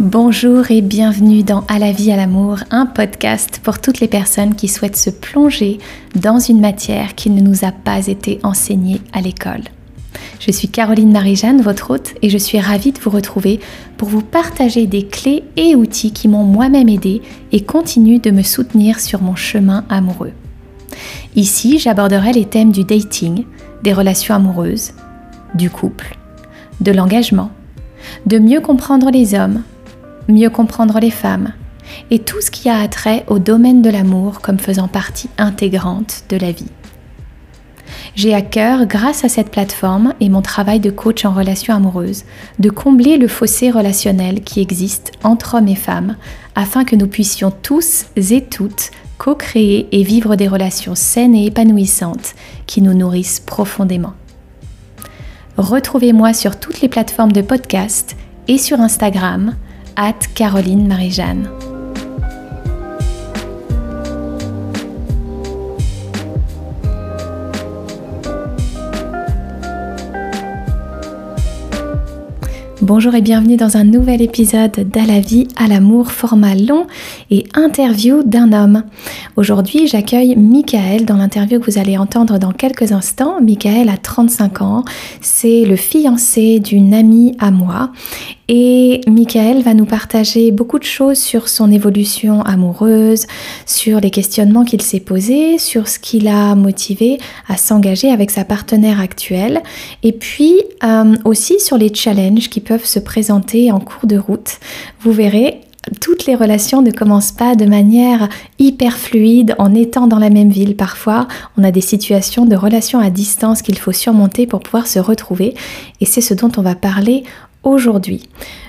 Bonjour et bienvenue dans À la vie, à l'amour, un podcast pour toutes les personnes qui souhaitent se plonger dans une matière qui ne nous a pas été enseignée à l'école. Je suis Caroline Marie-Jeanne, votre hôte, et je suis ravie de vous retrouver pour vous partager des clés et outils qui m'ont moi-même aidé et continuent de me soutenir sur mon chemin amoureux. Ici, j'aborderai les thèmes du dating, des relations amoureuses, du couple, de l'engagement, de mieux comprendre les hommes, mieux comprendre les femmes et tout ce qui a attrait au domaine de l'amour comme faisant partie intégrante de la vie. J'ai à cœur, grâce à cette plateforme et mon travail de coach en relations amoureuses, de combler le fossé relationnel qui existe entre hommes et femmes afin que nous puissions tous et toutes co-créer et vivre des relations saines et épanouissantes qui nous nourrissent profondément. Retrouvez-moi sur toutes les plateformes de podcast et sur Instagram Caroline Marie-Jeanne. Bonjour et bienvenue dans un nouvel épisode d'À la vie, à l'amour, format long et interview d'un homme. Aujourd'hui, j'accueille Michael dans l'interview que vous allez entendre dans quelques instants. Michael a 35 ans, c'est le fiancé d'une amie à moi Michael va nous partager beaucoup de choses sur son évolution amoureuse, sur les questionnements qu'il s'est posés, sur ce qui l'a motivé à s'engager avec sa partenaire actuelle, et puis euh, aussi sur les challenges qui peuvent se présenter en cours de route. Vous verrez, toutes les relations ne commencent pas de manière hyper fluide en étant dans la même ville. Parfois, on a des situations de relations à distance qu'il faut surmonter pour pouvoir se retrouver. Et c'est ce dont on va parler aujourd'hui.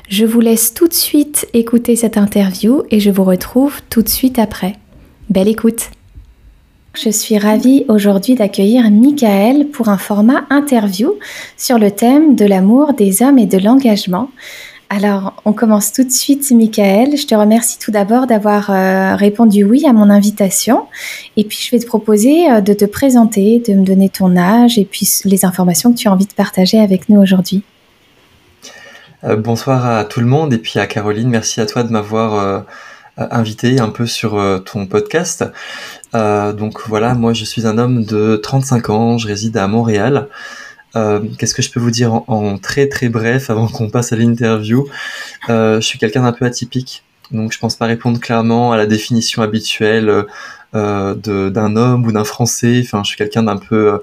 Je vous laisse tout de suite écouter cette interview et je vous retrouve tout de suite après. Belle écoute je suis ravie aujourd'hui d'accueillir Michael pour un format interview sur le thème de l'amour des hommes et de l'engagement. Alors, on commence tout de suite, Michael. Je te remercie tout d'abord d'avoir euh, répondu oui à mon invitation. Et puis, je vais te proposer euh, de te présenter, de me donner ton âge et puis les informations que tu as envie de partager avec nous aujourd'hui. Euh, bonsoir à tout le monde et puis à Caroline, merci à toi de m'avoir euh, invité un peu sur euh, ton podcast. donc voilà, moi je suis un homme de 35 ans, je réside à Montréal. Qu'est-ce que je peux vous dire en, très très bref avant qu'on passe à l'interview? Je suis quelqu'un d'un peu atypique, donc je pense pas répondre clairement à la définition habituelle d'un homme ou d'un Français. Enfin, je suis quelqu'un d'un peu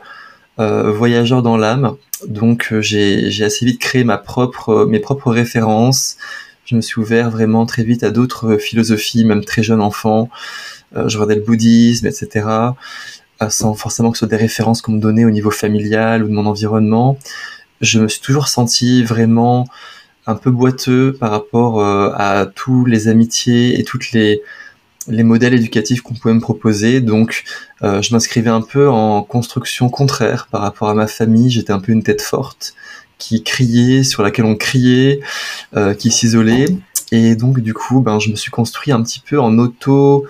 voyageur dans l'âme. Donc euh, j'ai assez vite créé ma propre, euh, mes propres références. Je me suis ouvert vraiment très vite à d'autres philosophies, même très jeune enfant. Euh, je regardais le bouddhisme, etc. sans forcément que ce soit des références qu'on me donnait au niveau familial ou de mon environnement. Je me suis toujours senti vraiment un peu boiteux par rapport à tous les amitiés et toutes les, les modèles éducatifs qu'on pouvait me proposer. Donc, euh, je m'inscrivais un peu en construction contraire par rapport à ma famille. J'étais un peu une tête forte qui criait, sur laquelle on criait, euh, qui s'isolait. Et donc, du coup, ben, je me suis construit un petit peu en auto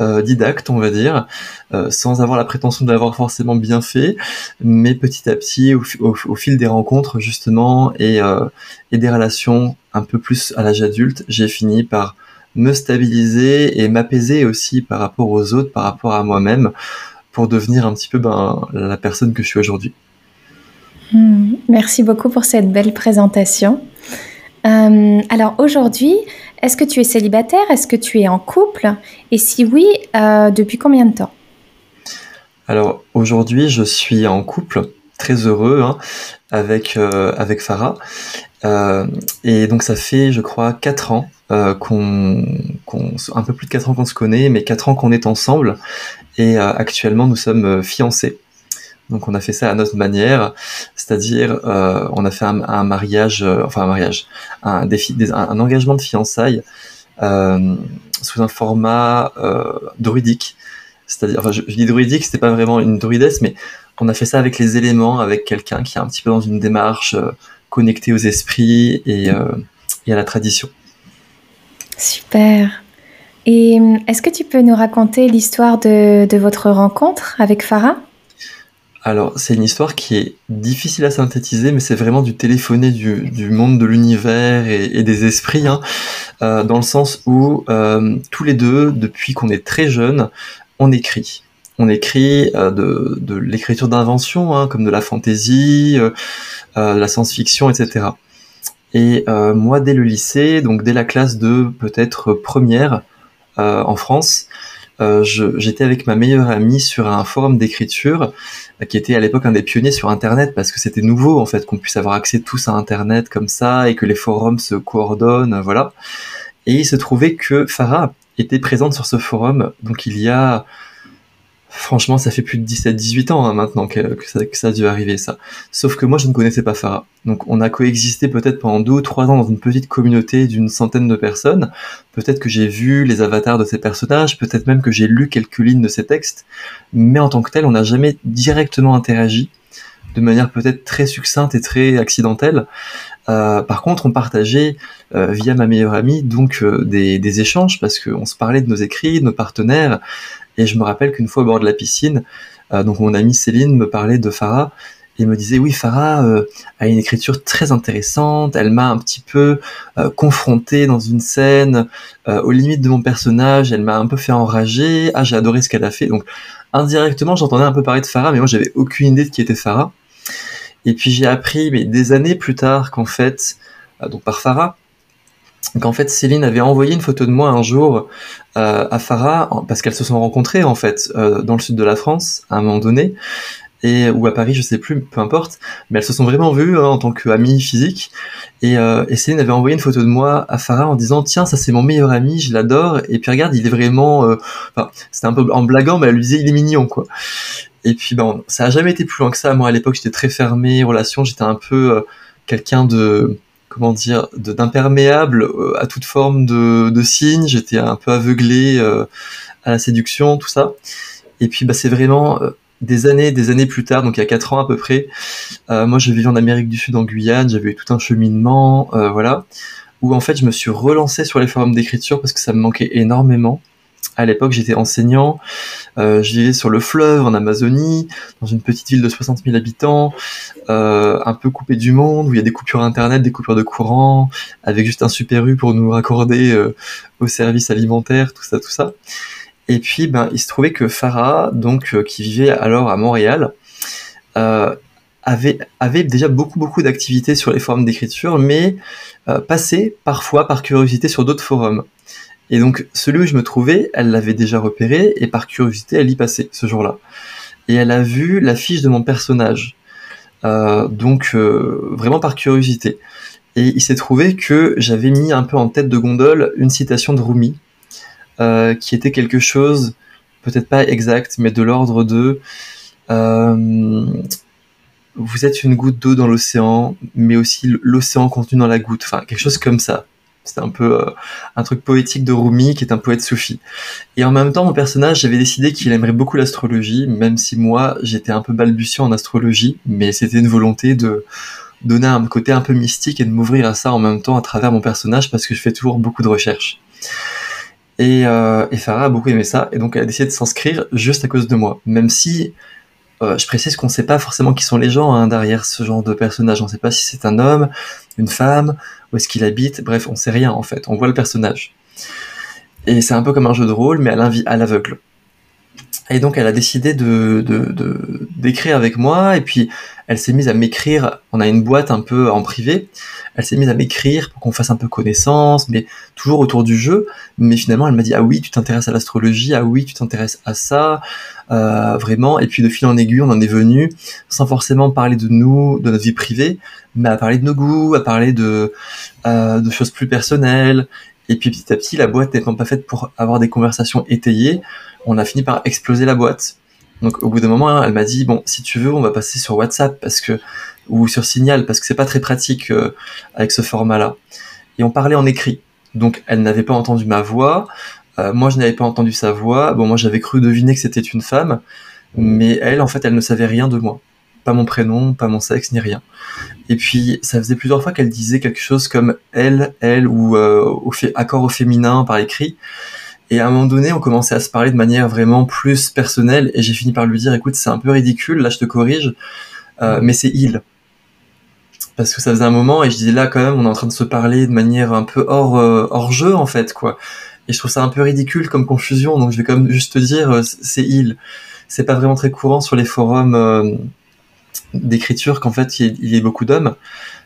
euh, didacte, on va dire, sans avoir la prétention de l'avoir forcément bien fait, mais petit à petit, au, fil des rencontres justement et, et des relations un peu plus à l'âge adulte, j'ai fini par me stabiliser et m'apaiser aussi par rapport aux autres, par rapport à moi-même, pour devenir un petit peu ben, la personne que je suis aujourd'hui. Hmm, merci beaucoup pour cette belle présentation. Euh, alors aujourd'hui, est-ce que tu es célibataire? Est-ce que tu es en couple? Et si oui, euh, depuis combien de temps? Alors aujourd'hui, je suis en couple, très heureux, hein, avec, euh, avec Farah. et donc ça fait, je crois, 4 ans euh, qu'on, un peu plus de 4 ans qu'on se connaît, mais 4 ans qu'on est ensemble. Et euh, actuellement, nous sommes euh, fiancés. Donc on a fait ça à notre manière, c'est-à-dire on a fait un, mariage, enfin un mariage, un, un, engagement de fiançailles sous un format druidique. C'est-à-dire, enfin je, dis druidique, c'était pas vraiment une druidesse, mais on a fait ça avec les éléments, avec quelqu'un qui est un petit peu dans une démarche connectée aux esprits et, et à la tradition. Super. Et euh, est-ce que tu peux nous raconter l'histoire de, votre rencontre avec Farah? Alors, c'est une histoire qui est difficile à synthétiser, mais c'est vraiment du téléphoné du, monde de l'univers et, des esprits, hein, euh, dans le sens où euh, tous les deux, depuis qu'on est très jeune, on écrit. On écrit euh, de, l'écriture d'invention, hein, comme de la fantaisie, de la science-fiction, etc. Et moi, dès le lycée, donc dès la classe de peut-être première en France, euh, j'étais avec ma meilleure amie sur un forum d'écriture euh, qui était à l'époque un des pionniers sur Internet parce que c'était nouveau en fait qu'on puisse avoir accès tous à Internet comme ça et que les forums se coordonnent, voilà. Et il se trouvait que Farah était présente sur ce forum, donc il y a Franchement, ça fait plus de 17-18 ans hein, maintenant que, ça, a dû arriver, ça. Sauf que moi, je ne connaissais pas Farah. Donc, on a coexisté peut-être pendant deux ou trois ans dans une petite communauté d'une centaine de personnes. Peut-être que j'ai vu les avatars de ces personnages, peut-être même que j'ai lu quelques lignes de ces textes. Mais en tant que tel, on n'a jamais directement interagi de manière peut-être très succincte et très accidentelle. Euh, par contre, on partageait euh, via ma meilleure amie donc euh, des, des, échanges parce qu'on se parlait de nos écrits, de nos partenaires, et je me rappelle qu'une fois au bord de la piscine, euh, mon amie Céline me parlait de Farah et me disait oui Farah euh, a une écriture très intéressante, elle m'a un petit peu euh, confronté dans une scène aux limites de mon personnage, elle m'a un peu fait enrager, ah j'ai adoré ce qu'elle a fait, donc indirectement j'entendais un peu parler de Farah mais moi j'avais aucune idée de qui était Farah. Et puis j'ai appris mais des années plus tard qu'en fait, donc par Farah, qu'en fait Céline avait envoyé une photo de moi un jour euh, à Farah parce qu'elles se sont rencontrées en fait euh, dans le sud de la France à un moment donné et ou à Paris je sais plus peu importe. Mais elles se sont vraiment vues hein, en tant qu'amies physiques. Et, euh, Céline avait envoyé une photo de moi à Farah en disant tiens ça c'est mon meilleur ami je l'adore. Et puis regarde il est vraiment enfin c'était un peu en blaguant mais elle lui disait il est mignon quoi. Et puis bon ça a jamais été plus loin que ça. Moi à l'époque j'étais très fermé relation j'étais un peu quelqu'un de comment dire, d'imperméable euh, à toute forme de, signes. J'étais un peu aveuglé euh, à la séduction, tout ça. Et puis, bah, c'est vraiment euh, des années, des années plus tard, donc il y a quatre ans à peu près. moi, je vivais en Amérique du Sud, en Guyane. J'avais eu tout un cheminement, voilà, où en fait, je me suis relancé sur les forums d'écriture parce que ça me manquait énormément. À l'époque, j'étais enseignant, euh, je vivais sur le fleuve en Amazonie, dans une petite ville de 60 000 habitants, euh, un peu coupé du monde, où il y a des coupures internet, des coupures de courant, avec juste un super U pour nous raccorder euh, au service alimentaire, tout ça, tout ça. Et puis, ben, il se trouvait que Farah, donc, euh, qui vivait alors à Montréal, euh, avait, avait déjà beaucoup, beaucoup d'activités sur les forums d'écriture, mais passait parfois par curiosité sur d'autres forums. Et donc, celui où je me trouvais, elle l'avait déjà repéré, et par curiosité, elle y passait ce jour-là. Et elle a vu l'affiche de mon personnage. Euh, donc, euh, vraiment par curiosité. Et il s'est trouvé que j'avais mis un peu en tête de gondole une citation de Rumi, euh, qui était quelque chose, peut-être pas exact, mais de l'ordre de Vous êtes une goutte d'eau dans l'océan, mais aussi l'océan contenu dans la goutte. Enfin, quelque chose comme ça. C'était un peu euh, un truc poétique de Rumi, qui est un poète soufi. Et en même temps, mon personnage, j'avais décidé qu'il aimerait beaucoup l'astrologie, même si moi, j'étais un peu balbutiant en astrologie, mais c'était une volonté de donner un côté un peu mystique et de m'ouvrir à ça en même temps à travers mon personnage, parce que je fais toujours beaucoup de recherches. Et, euh, et Farah a beaucoup aimé ça, et donc elle a décidé de s'inscrire juste à cause de moi, même si euh, je précise qu'on ne sait pas forcément qui sont les gens hein, derrière ce genre de personnage. On ne sait pas si c'est un homme, une femme, où est-ce qu'il habite. Bref, on sait rien en fait. On voit le personnage. Et c'est un peu comme un jeu de rôle, mais à l'aveugle. Et donc elle a décidé de d'écrire avec moi et puis elle s'est mise à m'écrire. On a une boîte un peu en privé. Elle s'est mise à m'écrire pour qu'on fasse un peu connaissance, mais toujours autour du jeu. Mais finalement elle m'a dit ah oui tu t'intéresses à l'astrologie, ah oui tu t'intéresses à ça, euh, vraiment. Et puis de fil en aiguille on en est venu sans forcément parler de nous, de notre vie privée, mais à parler de nos goûts, à parler de euh, de choses plus personnelles. Et puis petit à petit la boîte n'étant pas faite pour avoir des conversations étayées on a fini par exploser la boîte. Donc au bout d'un moment, elle m'a dit bon, si tu veux, on va passer sur WhatsApp parce que ou sur Signal parce que c'est pas très pratique euh, avec ce format-là. Et on parlait en écrit. Donc elle n'avait pas entendu ma voix, euh, moi je n'avais pas entendu sa voix. Bon, moi j'avais cru deviner que c'était une femme, mais elle, en fait, elle ne savait rien de moi. Pas mon prénom, pas mon sexe, ni rien. Et puis ça faisait plusieurs fois qu'elle disait quelque chose comme elle, elle ou euh, au fait, accord au féminin par écrit. Et à un moment donné, on commençait à se parler de manière vraiment plus personnelle, et j'ai fini par lui dire, écoute, c'est un peu ridicule, là je te corrige, euh, mais c'est il. Parce que ça faisait un moment, et je disais là quand même, on est en train de se parler de manière un peu hors, euh, hors jeu en fait, quoi. Et je trouve ça un peu ridicule comme confusion, donc je vais quand même juste te dire, euh, c'est il. C'est pas vraiment très courant sur les forums d'écriture qu'en fait il y, ait beaucoup d'hommes.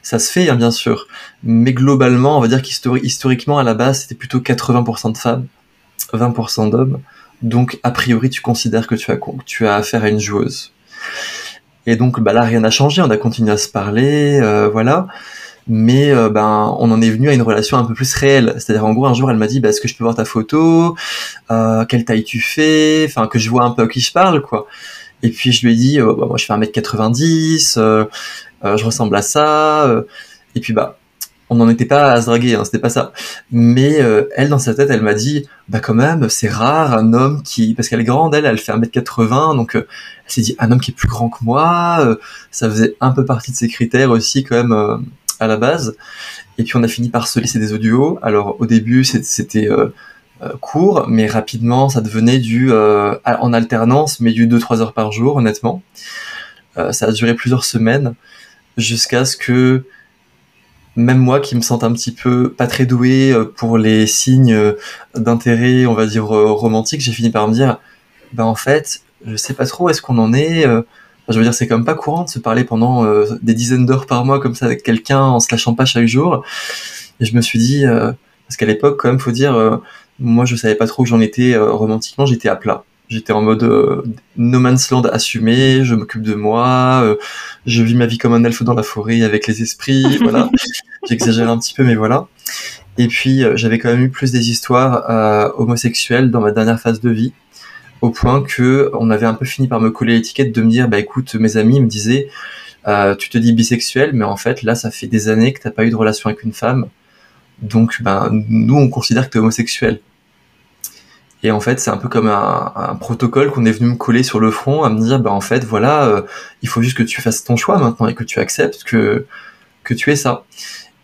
Ça se fait, hein, bien sûr. Mais globalement, on va dire qu'historiquement, à la base, c'était plutôt 80% de femmes. 20% d'hommes. Donc, a priori, tu considères que tu as, tu as affaire à une joueuse. Et donc, bah là, rien n'a changé. On a continué à se parler, euh, voilà. Mais euh, ben, on en est venu à une relation un peu plus réelle. C'est-à-dire, en gros, un jour, elle m'a dit, bah, est-ce que je peux voir ta photo? Euh, Quelle taille tu fais? Enfin, que je vois un peu à qui je parle, quoi. Et puis, je lui ai dit, bah, moi, je fais 1m90, je ressemble à ça. et puis, bah, on n'en était pas à se draguer, hein, c'était pas ça. Mais euh, elle, dans sa tête, elle m'a dit, bah quand même, c'est rare un homme qui, parce qu'elle est grande, elle, elle fait 1m80, donc euh, elle s'est dit, un homme qui est plus grand que moi, euh, ça faisait un peu partie de ses critères aussi quand même à la base. Et puis on a fini par se laisser des audios. Alors au début, c'était court, mais rapidement, ça devenait du en alternance, mais du 2-3 heures par jour, honnêtement. ça a duré plusieurs semaines jusqu'à ce que même moi qui me sens un petit peu pas très doué euh, pour les signes euh, d'intérêt, on va dire euh, romantique, j'ai fini par me dire, ben en fait, je sais pas trop, est-ce qu'on en est Je veux dire, c'est quand même pas courant de se parler pendant des dizaines d'heures par mois comme ça avec quelqu'un en se lâchant pas chaque jour. Et je me suis dit, parce qu'à l'époque, quand même, faut dire, moi je savais pas trop où j'en étais romantiquement, j'étais à plat. J'étais en mode euh, no man's land assumé, je m'occupe de moi, euh, je vis ma vie comme un elfe dans la forêt avec les esprits, voilà. J'exagère un petit peu, mais voilà. Et puis euh, j'avais quand même eu plus des histoires homosexuelles dans ma dernière phase de vie, au point que on avait un peu fini par me coller l'étiquette de me dire, bah écoute, mes amis me disaient, tu te dis bisexuel, mais en fait là, ça fait des années que t'as pas eu de relation avec une femme, donc ben nous on considère que t'es homosexuel. Et en fait, c'est un peu comme un, protocole qu'on est venu me coller sur le front, à me dire, bah en fait, voilà, euh, il faut juste que tu fasses ton choix maintenant et que tu acceptes que que tu es ça.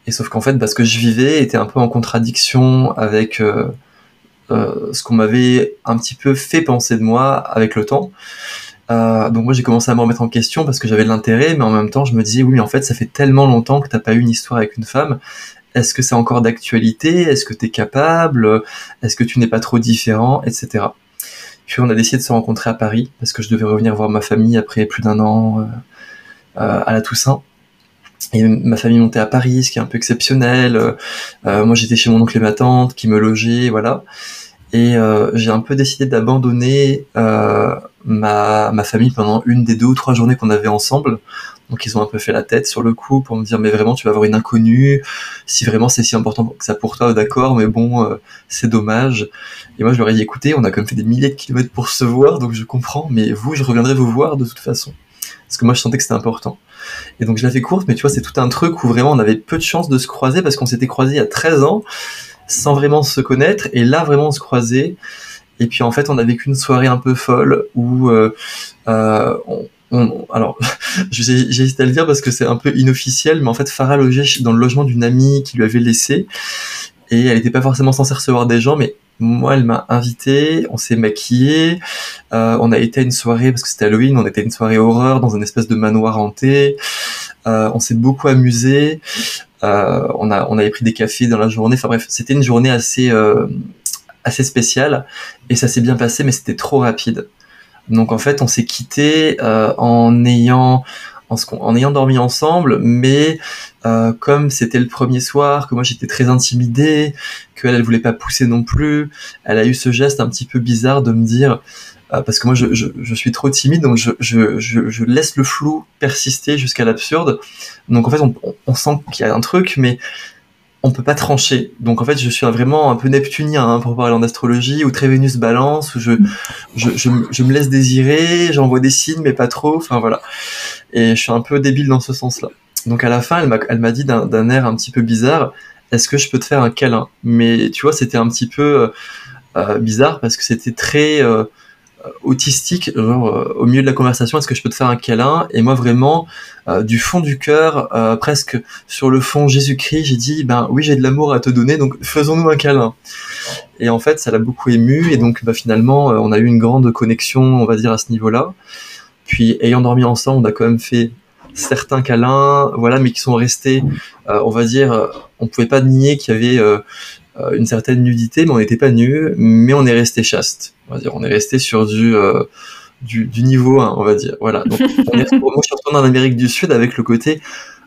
Et sauf qu'en fait, parce que je vivais était un peu en contradiction avec euh, euh, ce qu'on m'avait un petit peu fait penser de moi avec le temps. donc moi j'ai commencé à me remettre en question parce que j'avais de l'intérêt, mais en même temps je me disais oui en fait ça fait tellement longtemps que t'as pas eu une histoire avec une femme est-ce que c'est encore d'actualité? Est-ce que tu es capable? Est-ce que tu n'es pas trop différent? Etc. Puis on a décidé de se rencontrer à Paris parce que je devais revenir voir ma famille après plus d'un an euh, euh, à la Toussaint. Et ma famille montait à Paris, ce qui est un peu exceptionnel. Euh, moi, j'étais chez mon oncle et ma tante qui me logeaient, voilà. Et j'ai un peu décidé d'abandonner ma, ma famille pendant une des deux ou trois journées qu'on avait ensemble donc ils ont un peu fait la tête sur le coup pour me dire mais vraiment tu vas avoir une inconnue, si vraiment c'est si important que ça pour toi, d'accord, mais bon euh, c'est dommage. Et moi je leur ai dit écoutez, on a quand même fait des milliers de kilomètres pour se voir, donc je comprends, mais vous je reviendrai vous voir de toute façon. Parce que moi je sentais que c'était important. Et donc je l'ai fait courte, mais tu vois c'est tout un truc où vraiment on avait peu de chance de se croiser parce qu'on s'était croisés a 13 ans sans vraiment se connaître, et là vraiment on se croisait. Et puis en fait, on a vécu une soirée un peu folle où euh, euh, alors, j'hésite à le dire parce que c'est un peu inofficiel, mais en fait, Farah logeait dans le logement d'une amie qui lui avait laissé, et elle n'était pas forcément censée recevoir des gens, mais moi, elle m'a invité, on s'est maquillé, euh, on a été à une soirée, parce que c'était Halloween, on était à une soirée horreur dans une espèce de manoir hanté, euh, on s'est beaucoup amusé, euh, on, a, on avait pris des cafés dans la journée, enfin bref, c'était une journée assez, assez spéciale, et ça s'est bien passé, mais c'était trop rapide. Donc en fait, on s'est quitté euh, en ayant en, ayant dormi ensemble, mais euh, comme c'était le premier soir, que moi j'étais très intimidé, qu'elle elle voulait pas pousser non plus, elle a eu ce geste un petit peu bizarre de me dire euh, parce que moi je, je, suis trop timide, donc je, je, je laisse le flou persister jusqu'à l'absurde. Donc en fait, on, on sent qu'il y a un truc, mais on peut pas trancher. Donc en fait, je suis vraiment un peu neptunien hein, pour parler en astrologie, ou très Vénus balance, où je, je, me laisse désirer, j'envoie des signes, mais pas trop, enfin voilà. Et je suis un peu débile dans ce sens-là. Donc à la fin, elle m'a, elle m'a dit d'un, air un petit peu bizarre, est-ce que je peux te faire un câlin? Mais tu vois, c'était un petit peu euh, euh, bizarre parce que c'était très... Euh, autistique, genre euh, au milieu de la conversation, est-ce que je peux te faire un câlin? Et moi vraiment, euh, du fond du cœur, euh, presque sur le fond Jésus-Christ, j'ai dit, ben oui, j'ai de l'amour à te donner, donc faisons-nous un câlin. Et en fait, ça l'a beaucoup ému. Et donc, bah, finalement, on a eu une grande connexion, on va dire, à ce niveau-là. Puis, ayant dormi ensemble, on a quand même fait certains câlins, voilà, mais qui sont restés, on va dire, on pouvait pas nier qu'il y avait une certaine nudité, mais on n'était pas nus, mais on est resté chaste. On va dire, on est resté sur du du, niveau 1, on va dire. Voilà. Moi, je suis retourné en Amérique du Sud avec le côté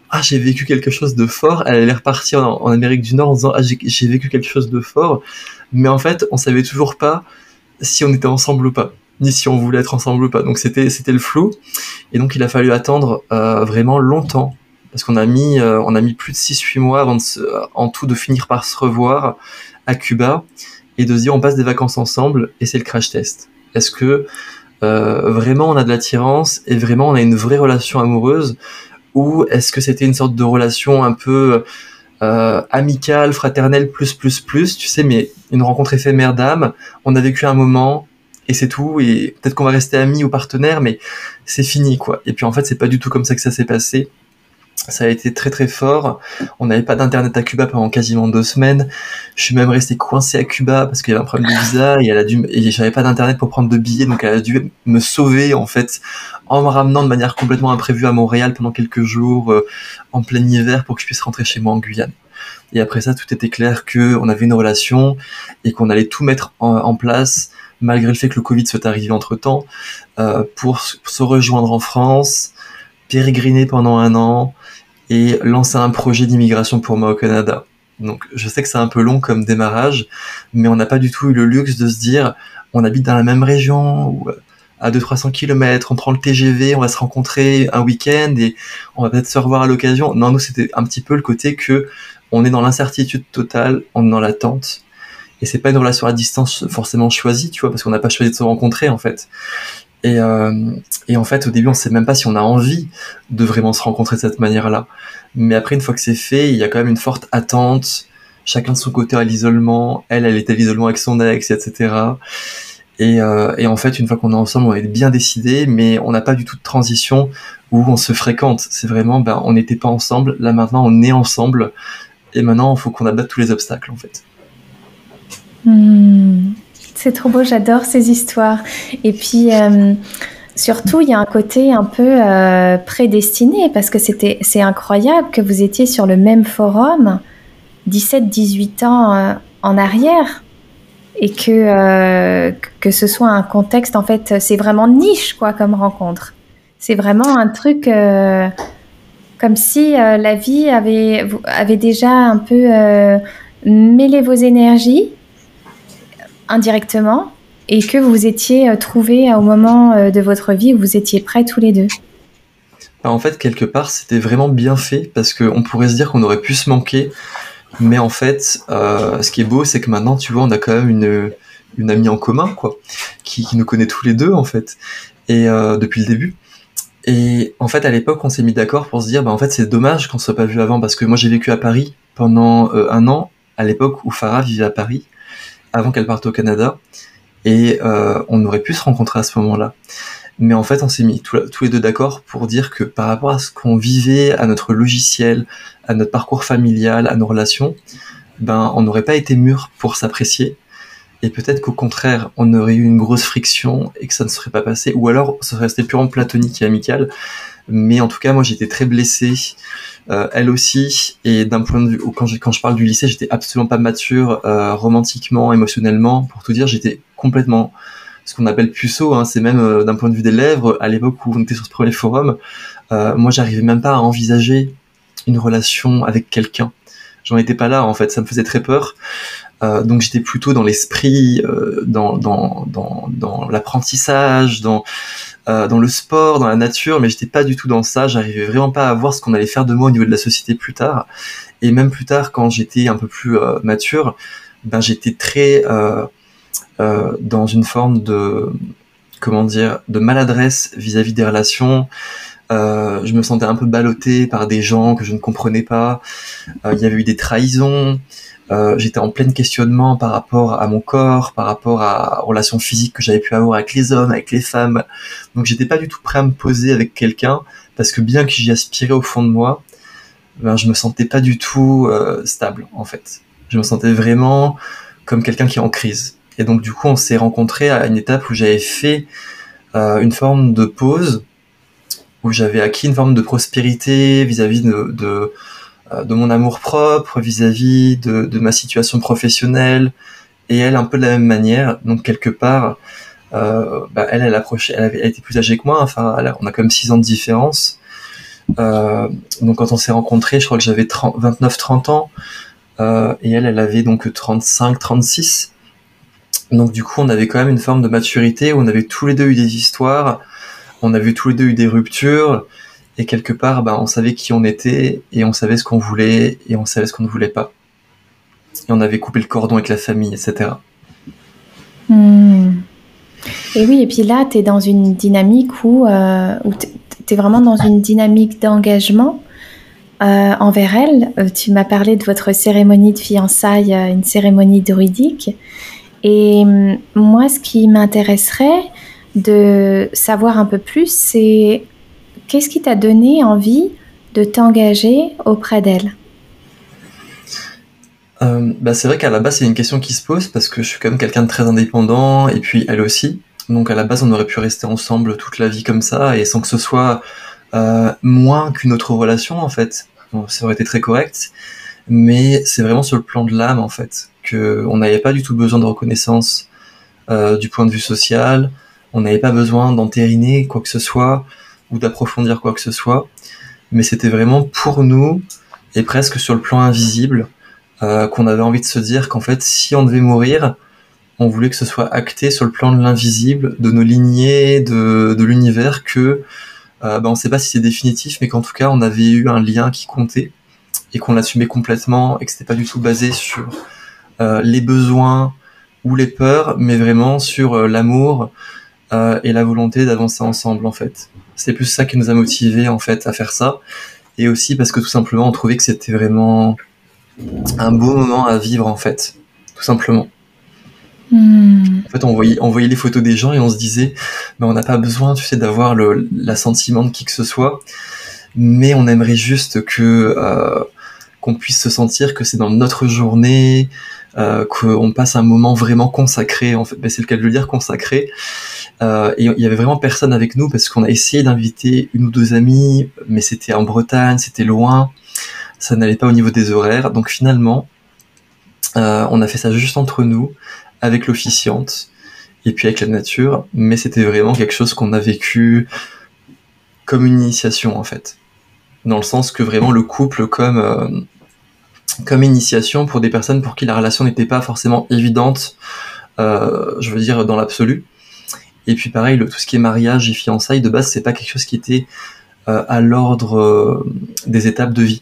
ah j'ai vécu quelque chose de fort. Elle allait repartir en, en Amérique du Nord en disant ah j'ai vécu quelque chose de fort. Mais en fait, on savait toujours pas si on était ensemble ou pas, ni si on voulait être ensemble ou pas. Donc c'était c'était le flou. Et donc il a fallu attendre euh, vraiment longtemps parce qu'on a mis euh, on a mis plus de 6-8 mois avant de en tout de finir par se revoir à Cuba et de se dire on passe des vacances ensemble et c'est le crash test. Est-ce que euh, vraiment on a de l'attirance et vraiment on a une vraie relation amoureuse ou est-ce que c'était une sorte de relation un peu euh, amicale, fraternelle, plus, plus, plus, tu sais, mais une rencontre éphémère d'âme, on a vécu un moment, et c'est tout, et peut-être qu'on va rester amis ou partenaires, mais c'est fini, quoi. Et puis en fait, c'est pas du tout comme ça que ça s'est passé ça a été très très fort. On n'avait pas d'internet à Cuba pendant quasiment deux semaines. Je suis même resté coincé à Cuba parce qu'il y avait un problème de visa et elle a dû et j'avais pas d'internet pour prendre de billets donc elle a dû me sauver en fait en me ramenant de manière complètement imprévue à Montréal pendant quelques jours euh, en plein hiver pour que je puisse rentrer chez moi en Guyane. Et après ça, tout était clair que on avait une relation et qu'on allait tout mettre en, place malgré le fait que le Covid soit arrivé entre temps euh, pour se rejoindre en France, pérégriner pendant un an et lancer un projet d'immigration pour moi au Canada. Donc je sais que c'est un peu long comme démarrage, mais on n'a pas du tout eu le luxe de se dire on habite dans la même région ou euh, à 200-300 km, on prend le TGV, on va se rencontrer un week-end et on va peut-être se revoir à l'occasion. Non, nous c'était un petit peu le côté que on est dans l'incertitude totale, on est dans l'attente. Et c'est pas une relation à distance forcément choisie, tu vois, parce qu'on n'a pas choisi de se rencontrer en fait. Et, euh, et, en fait, au début, on sait même pas si on a envie de vraiment se rencontrer de cette manière-là. Mais après, une fois que c'est fait, il y a quand même une forte attente. Chacun de son côté à l'isolement. Elle, elle était à l'isolement avec son ex, etc. Et, euh, et en fait, une fois qu'on est ensemble, on est bien décidé, mais on n'a pas du tout de transition où on se fréquente. C'est vraiment, ben, on n'était pas ensemble. Là maintenant, on est ensemble. Et maintenant, il faut qu'on abatte tous les obstacles, en fait. Hmm. C'est trop beau, j'adore ces histoires. Et puis, euh, surtout, il y a un côté un peu euh, prédestiné parce que c'était, c'est incroyable que vous étiez sur le même forum 17-18 ans euh, en arrière et que, que ce soit un contexte, en fait, c'est vraiment niche, quoi, comme rencontre. C'est vraiment un truc comme si la vie avait, avait déjà un peu mêlé vos énergies indirectement et que vous étiez euh, trouvé au moment euh, de votre vie où vous étiez prêts tous les deux bah, En fait, quelque part, c'était vraiment bien fait parce qu'on pourrait se dire qu'on aurait pu se manquer. Mais en fait, euh, ce qui est beau, c'est que maintenant, tu vois, on a quand même une, une amie en commun, quoi, qui, nous connaît tous les deux, en fait, et depuis le début. Et en fait, à l'époque, on s'est mis d'accord pour se dire, bah, en fait, c'est dommage qu'on ne soit pas vu avant, parce que moi, j'ai vécu à Paris pendant un an, à l'époque où Farah vivait à Paris avant qu'elle parte au Canada. Et euh, on aurait pu se rencontrer à ce moment-là. Mais en fait, on s'est mis tous les deux d'accord pour dire que par rapport à ce qu'on vivait, à notre logiciel, à notre parcours familial, à nos relations, ben, on n'aurait pas été mûr pour s'apprécier. Et peut-être qu'au contraire, on aurait eu une grosse friction et que ça ne serait pas passé. Ou alors, ça serait resté purement platonique et amical. Mais en tout cas, moi, j'étais très blessé. Euh, elle aussi. Et d'un point de vue, quand je, quand je parle du lycée, j'étais absolument pas mature euh, romantiquement, émotionnellement. Pour tout dire, j'étais complètement ce qu'on appelle puceau. Hein, c'est même euh, d'un point de vue des lèvres. À l'époque où on était sur ce premier forum, moi, j'arrivais même pas à envisager une relation avec quelqu'un. J'en étais pas là en fait. Ça me faisait très peur. donc j'étais plutôt dans l'esprit, dans, dans, dans, dans l'apprentissage, dans euh, dans le sport, dans la nature, mais j'étais pas du tout dans ça. J'arrivais vraiment pas à voir ce qu'on allait faire de moi au niveau de la société plus tard. Et même plus tard, quand j'étais un peu plus euh, mature, ben j'étais très euh, dans une forme de comment dire de maladresse vis-à-vis des relations. je me sentais un peu ballotté par des gens que je ne comprenais pas. Il y avait eu des trahisons. Euh, j'étais en plein questionnement par rapport à mon corps, par rapport à relations physiques que j'avais pu avoir avec les hommes, avec les femmes. Donc j'étais pas du tout prêt à me poser avec quelqu'un parce que bien que j'y aspirais au fond de moi, ben je me sentais pas du tout euh, stable en fait. Je me sentais vraiment comme quelqu'un qui est en crise. Et donc du coup, on s'est rencontrés à une étape où j'avais fait euh, une forme de pause, où j'avais acquis une forme de prospérité vis-à-vis de, de, euh, de, mon amour propre, vis-à-vis de, de, ma situation professionnelle, et elle un peu de la même manière. Donc quelque part, euh, bah, elle, elle approchait, elle, avait, elle était plus âgée que moi. Enfin, on a quand même 6 ans de différence. Euh, donc quand on s'est rencontrés, je crois que j'avais 29-30 ans. Euh, et elle, elle avait donc 35-36. Donc du coup, on avait quand même une forme de maturité où on avait tous les deux eu des histoires, on avait tous les deux eu des ruptures, et quelque part, bah, on savait qui on était, et on savait ce qu'on voulait, et on savait ce qu'on ne voulait pas. Et on avait coupé le cordon avec la famille, etc. Hmm. Et oui, et puis là, tu es dans une dynamique où, euh, tu es vraiment dans une dynamique d'engagement euh, envers elle. Euh, tu m'as parlé de votre cérémonie de fiançailles, euh, une cérémonie druidique. Et hum, moi, ce qui m'intéresserait de savoir un peu plus, c'est qu'est-ce qui t'a donné envie de t'engager auprès d'elle? Euh, bah c'est vrai qu'à la base c'est une question qui se pose parce que je suis quand même quelqu'un de très indépendant et puis elle aussi. Donc à la base on aurait pu rester ensemble toute la vie comme ça et sans que ce soit euh, moins qu'une autre relation en fait. ça aurait été très correct, mais c'est vraiment sur le plan de l'âme en fait que on n'avait pas du tout besoin de reconnaissance euh, du point de vue social. On n'avait pas besoin d'entériner quoi que ce soit ou d'approfondir quoi que ce soit, mais c'était vraiment pour nous et presque sur le plan invisible euh, qu'on avait envie de se dire qu'en fait si on devait mourir, on voulait que ce soit acté sur le plan de l'invisible, de nos lignées, de, de l'univers, que euh, bah, on ne sait pas si c'est définitif, mais qu'en tout cas on avait eu un lien qui comptait et qu'on l'assumait complètement et que c'était pas du tout basé sur euh, les besoins ou les peurs, mais vraiment sur euh, l'amour euh, et la volonté d'avancer ensemble en fait. C'est plus ça qui nous a motivés en fait à faire ça, et aussi parce que tout simplement on trouvait que c'était vraiment un beau moment à vivre en fait, tout simplement. Hmm. En fait, on voyait, on voyait les photos des gens et on se disait, mais on n'a pas besoin, tu sais, d'avoir l'assentiment de qui que ce soit, mais on aimerait juste que euh, qu'on puisse se sentir que c'est dans notre journée, euh, qu'on passe un moment vraiment consacré. En fait, ben, c'est le cas de le dire, consacré. Euh, et il y avait vraiment personne avec nous parce qu'on a essayé d'inviter une ou deux amies, mais c'était en Bretagne, c'était loin, ça n'allait pas au niveau des horaires. Donc finalement, euh, on a fait ça juste entre nous avec l'officiante et puis avec la nature, mais c'était vraiment quelque chose qu'on a vécu comme une initiation en fait, dans le sens que vraiment le couple comme comme initiation pour des personnes pour qui la relation n'était pas forcément évidente, euh, je veux dire dans l'absolu. Et puis pareil, le, tout ce qui est mariage et fiançailles de base, c'est pas quelque chose qui était euh, à l'ordre euh, des étapes de vie.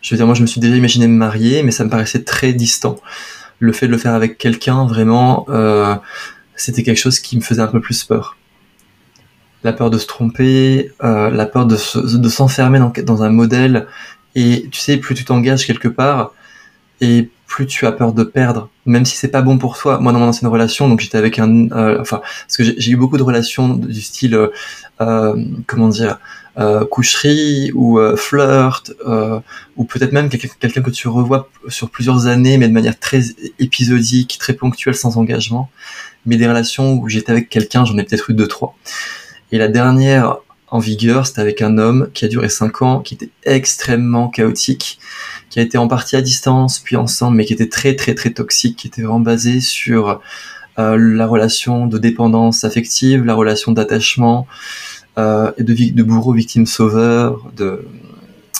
Je veux dire, moi je me suis déjà imaginé me marier, mais ça me paraissait très distant le fait de le faire avec quelqu'un, vraiment, c'était quelque chose qui me faisait un peu plus peur. La peur de se tromper, la peur de, s'enfermer dans, un modèle. Et tu sais, plus tu t'engages quelque part, et plus tu as peur de perdre, même si c'est pas bon pour toi. Moi, dans mon ancienne relation, donc j'étais avec un, euh, enfin, parce que j'ai eu beaucoup de relations du style, euh, comment dire, euh, coucherie ou euh, flirt euh, ou peut-être même quelqu'un que tu revois sur plusieurs années mais de manière très épisodique, très ponctuelle, sans engagement. Mais des relations où j'étais avec quelqu'un, j'en ai peut-être eu deux trois. Et la dernière en vigueur, c'était avec un homme qui a duré cinq ans, qui était extrêmement chaotique, qui a été en partie à distance puis ensemble, mais qui était très très très toxique, qui était vraiment basé sur euh, la relation de dépendance affective, la relation d'attachement, euh, et de, de bourreau victime sauveur, de,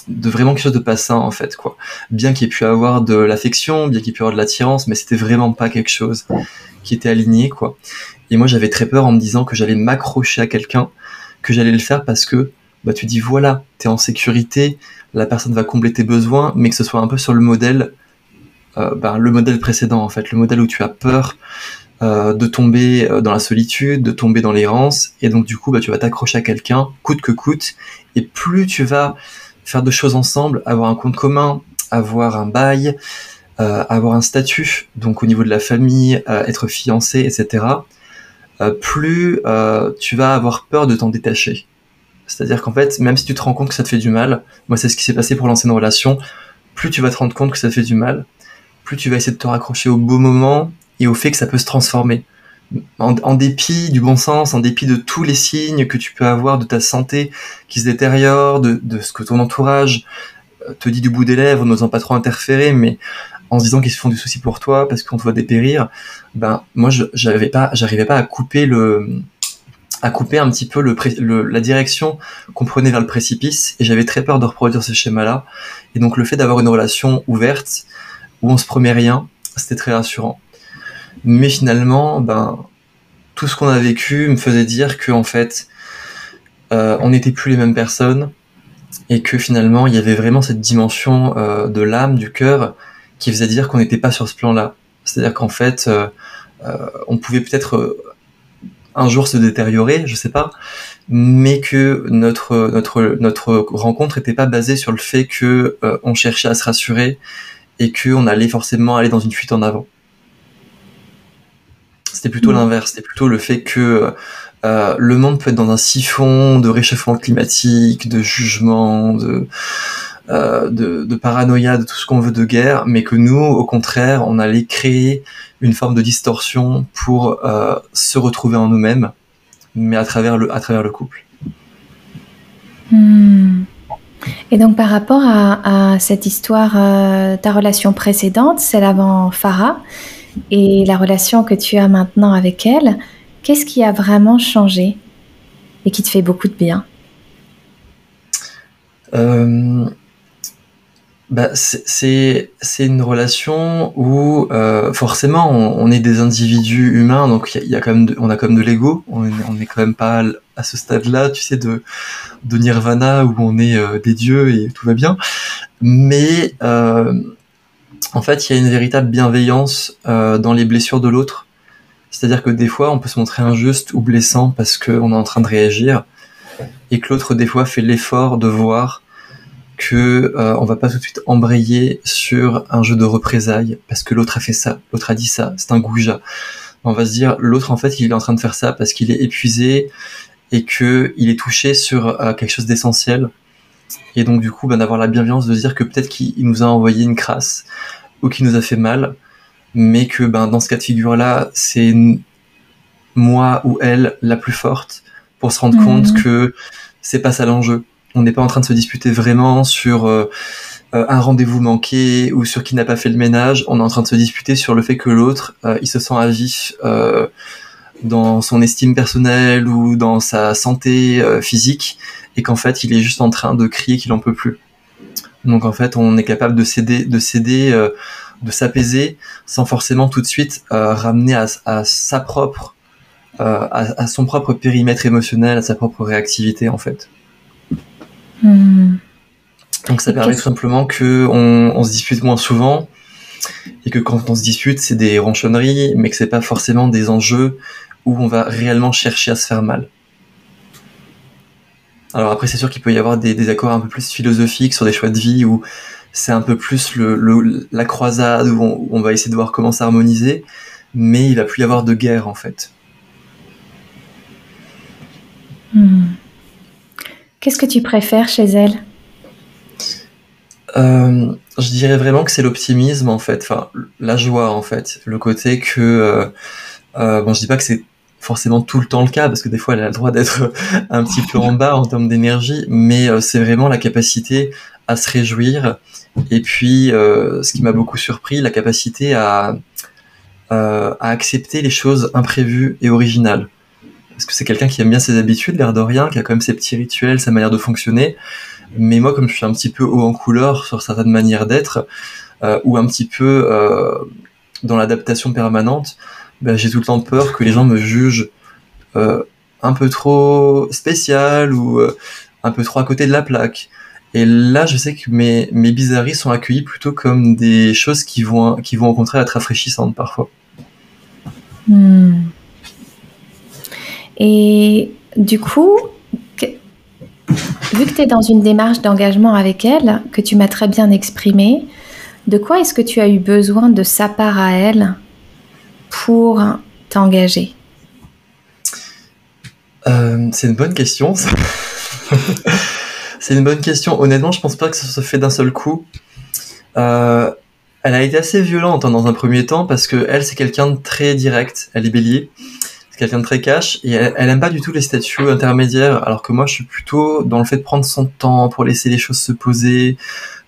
de vraiment quelque chose de passant en fait quoi. Bien qu'il ait pu avoir de l'affection, bien qu'il ait pu avoir de l'attirance, mais c'était vraiment pas quelque chose qui était aligné quoi. Et moi j'avais très peur en me disant que j'allais m'accrocher à quelqu'un, que j'allais le faire parce que bah tu dis voilà, t'es en sécurité, la personne va combler tes besoins, mais que ce soit un peu sur le modèle, euh, bah, le modèle précédent en fait, le modèle où tu as peur euh, de tomber euh, dans la solitude, de tomber dans l'errance, et donc du coup, bah, tu vas t'accrocher à quelqu'un, coûte que coûte, et plus tu vas faire de choses ensemble, avoir un compte commun, avoir un bail, avoir un statut, donc au niveau de la famille, être fiancé, etc., plus tu vas avoir peur de t'en détacher. C'est-à-dire qu'en fait, même si tu te rends compte que ça te fait du mal, moi c'est ce qui s'est passé pour l'ancienne relation, plus tu vas te rendre compte que ça te fait du mal, plus tu vas essayer de te raccrocher au beau moment et au fait que ça peut se transformer. En, dépit du bon sens, en dépit de tous les signes que tu peux avoir de ta santé qui se détériore, de, ce que ton entourage euh, te dit du bout des lèvres, n'osant pas trop interférer, mais en se disant qu'ils se font du souci pour toi parce qu'on te voit dépérir, ben moi je j'avais pas, j'arrivais pas à couper le, à couper un petit peu le, la direction qu'on prenait vers le précipice et j'avais très peur de reproduire ce schéma-là. Et donc le fait d'avoir une relation ouverte où on se promet rien, c'était très rassurant. Mais finalement, ben tout ce qu'on a vécu me faisait dire que en fait, euh, on n'était plus les mêmes personnes et que finalement il y avait vraiment cette dimension euh, de l'âme, du cœur, qui faisait dire qu'on n'était pas sur ce plan-là. C'est-à-dire qu'en fait, euh, on pouvait peut-être un jour se détériorer, je sais pas, mais que notre notre notre rencontre n'était pas basée sur le fait que euh, on cherchait à se rassurer et que on allait forcément aller dans une fuite en avant. C'était plutôt mm. l'inverse, c'était plutôt le fait que euh, le monde peut être dans un siphon de réchauffement climatique, de jugement, de euh, de, de, paranoïa, de tout ce qu'on veut de guerre, mais que nous, au contraire, on allait créer une forme de distorsion pour euh, se retrouver en nous-mêmes, mais à travers le, à travers le couple. Hmm. Et donc par rapport à, cette histoire, euh, ta relation précédente, celle avant Farah, et la relation que tu as maintenant avec elle, qu'est-ce qui a vraiment changé et qui te fait beaucoup de bien? Bah, c'est une relation où euh, forcément on, est des individus humains donc il y, a quand même on a quand même de l'ego. On, on est quand même pas à ce stade-là tu sais de de nirvana où on est euh, des dieux et tout va bien. Mais euh, en fait il y a une véritable bienveillance euh, dans les blessures de l'autre. C'est-à-dire que des fois on peut se montrer injuste ou blessant parce qu'on est en train de réagir et que l'autre des fois fait l'effort de voir que euh, on va pas tout de suite embrayer sur un jeu de représailles parce que l'autre a fait ça, l'autre a dit ça, c'est un goujat. On va se dire l'autre en fait il est en train de faire ça parce qu'il est épuisé et que il est touché sur euh, quelque chose d'essentiel. Et donc du coup ben, d'avoir la bienveillance de se dire que peut-être qu'il nous a envoyé une crasse ou qu'il nous a fait mal, mais que ben dans ce cas de figure là c'est moi ou elle la plus forte pour se rendre compte mhm. que c'est pas ça l'enjeu on n'est pas en train de se disputer vraiment sur euh, euh, un rendez-vous manqué ou sur qui n'a pas fait le ménage. On est en train de se disputer sur le fait que l'autre, euh, il se sent à vif dans son estime personnelle ou dans sa santé physique et qu'en fait, il est juste en train de crier qu'il en peut plus. Donc en fait, on est capable de céder, de céder, de s'apaiser sans forcément tout de suite ramener à, sa propre, à son propre périmètre émotionnel, à sa propre réactivité en fait. Hmm. Donc ça permet tout simplement que on, se dispute moins souvent et que quand on se dispute, c'est des ronchonneries, mais que c'est pas forcément des enjeux où on va réellement chercher à se faire mal. Alors après, c'est sûr qu'il peut y avoir des, accords un peu plus philosophiques sur des choix de vie où c'est un peu plus le, la croisade où on, va essayer de voir comment s'harmoniser, mais il va plus y avoir de guerre en fait. Hmm. Qu'est-ce que tu préfères chez elle? Euh, Je dirais vraiment que c'est l'optimisme en fait, enfin la joie en fait, le côté que euh, euh, bon je dis pas que c'est forcément tout le temps le cas parce que des fois elle a le droit d'être un petit peu en bas en termes d'énergie, mais c'est vraiment la capacité à se réjouir. Et puis ce qui m'a beaucoup surpris, la capacité à à accepter les choses imprévues et originales parce que c'est quelqu'un qui aime bien ses habitudes, l'air de rien, qui a quand même ses petits rituels, sa manière de fonctionner. Mais moi, comme je suis un petit peu haut en couleur sur certaines manières d'être, euh, ou un petit peu euh, dans l'adaptation permanente, ben, j'ai tout le temps peur que les gens me jugent euh, un peu trop spécial ou un peu trop à côté de la plaque. Et là, je sais que mes, bizarreries sont accueillies plutôt comme des choses qui vont, qui vont au contraire être rafraîchissantes parfois. Hmm. Et du coup, vu que tu es dans une démarche d'engagement avec elle, que tu m'as très bien exprimé, de quoi est-ce que tu as eu besoin de sa part à elle pour t'engager? Euh, C'est une bonne question. c'est une bonne question. Honnêtement, je pense pas que ça se fait d'un seul coup. Euh, Elle a été assez violente hein, dans un premier temps parce que elle, c'est quelqu'un de très direct. Elle est bélier. C'est quelqu'un de très cash et elle, elle aime pas du tout les statuts intermédiaires alors que moi je suis plutôt dans le fait de prendre son temps pour laisser les choses se poser,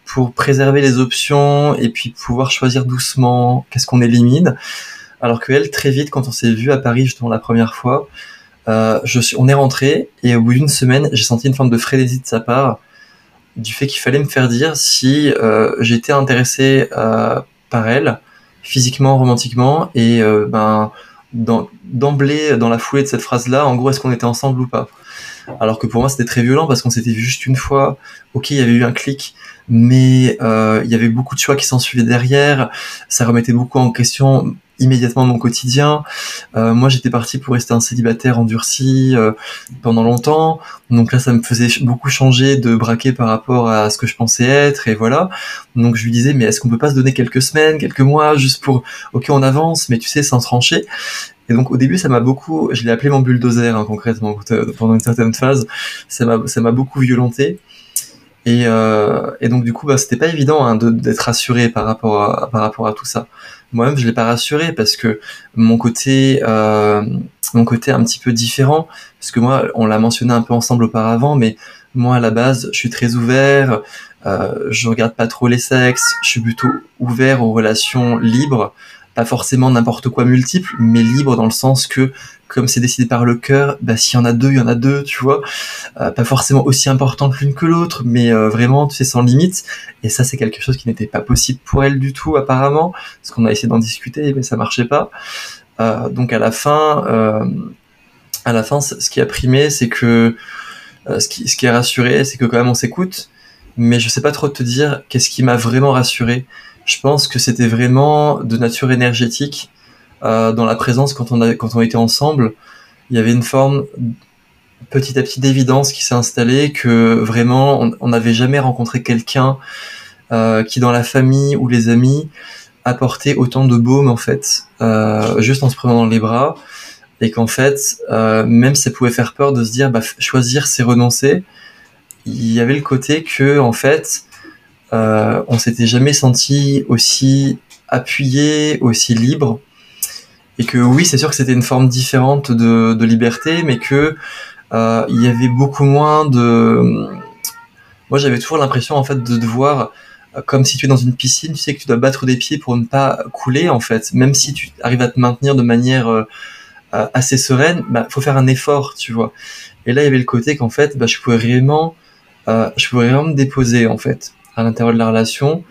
pour préserver les options et puis pouvoir choisir doucement qu'est-ce qu'on élimine. Alors que elle, très vite, quand on s'est vu à Paris justement la première fois, euh, je suis, on est rentré et au bout d'une semaine, j'ai senti une forme de frénésie de sa part du fait qu'il fallait me faire dire si euh, j'étais intéressé euh, par elle physiquement, romantiquement et euh, ben d'emblée dans la foulée de cette phrase-là, en gros, est-ce qu'on était ensemble ou pas? Alors que pour moi, c'était très violent parce qu'on s'était vu juste une fois. Ok, il y avait eu un clic, mais euh, il y avait beaucoup de choix qui s'en suivaient derrière. Ça remettait beaucoup en question immédiatement mon quotidien. Euh, moi, j'étais parti pour rester un célibataire endurci euh, pendant longtemps. Donc là, ça me faisait beaucoup changer de braquer par rapport à ce que je pensais être. Et voilà. Donc je lui disais, mais est-ce qu'on peut pas se donner quelques semaines, quelques mois, juste pour, ok, on avance, mais tu sais, sans trancher. Et donc au début, ça m'a beaucoup, je l'ai appelé mon bulldozer hein, concrètement pendant une certaine phase. Ça m'a, ça m'a beaucoup violenté. Et, euh, et, donc du coup, bah, c'était pas évident hein, d'être rassuré par rapport à, par rapport à tout ça. Moi-même, je l'ai pas rassuré parce que mon côté, euh, mon côté un petit peu différent, parce que moi, on l'a mentionné un peu ensemble auparavant, mais moi à la base, je suis très ouvert. Euh, je regarde pas trop les sexes. Je suis plutôt ouvert aux relations libres pas forcément n'importe quoi multiple, mais libre dans le sens que comme c'est décidé par le cœur, bah, s'il y en a deux, il y en a deux, tu vois. Euh, pas forcément aussi importante l'une que l'autre, mais euh, vraiment, tu sais, sans limite. Et ça, c'est quelque chose qui n'était pas possible pour elle du tout, apparemment, parce qu'on a essayé d'en discuter, mais ça marchait pas. Euh, donc à la fin, à la fin, ce qui a primé, c'est que ce qui, ce qui a rassuré, c'est que quand même on s'écoute. Mais je sais pas trop te dire qu'est-ce qui m'a vraiment rassuré je pense que c'était vraiment de nature énergétique. Euh, dans la présence, quand on, a, quand on était ensemble, il y avait une forme petit à petit d'évidence qui s'est installée que vraiment on n'avait jamais rencontré quelqu'un euh, qui dans la famille ou les amis apportait autant de baume en fait, euh, juste en se prenant dans les bras et qu'en fait euh, même ça pouvait faire peur de se dire bah, choisir c'est renoncer. Il y avait le côté que en fait euh, on s'était jamais senti aussi appuyé, aussi libre. Et que oui, c'est sûr que c'était une forme différente de, liberté, mais que euh, il y avait beaucoup moins de. Moi, j'avais toujours l'impression en fait de devoir, comme si tu es dans une piscine, tu sais que tu dois battre des pieds pour ne pas couler en fait. Même si tu arrives à te maintenir de manière euh, assez sereine, bah faut faire un effort, tu vois. Et là, il y avait le côté qu'en fait, bah, je pouvais vraiment, je pouvais vraiment me déposer en fait à l'intérieur de la relation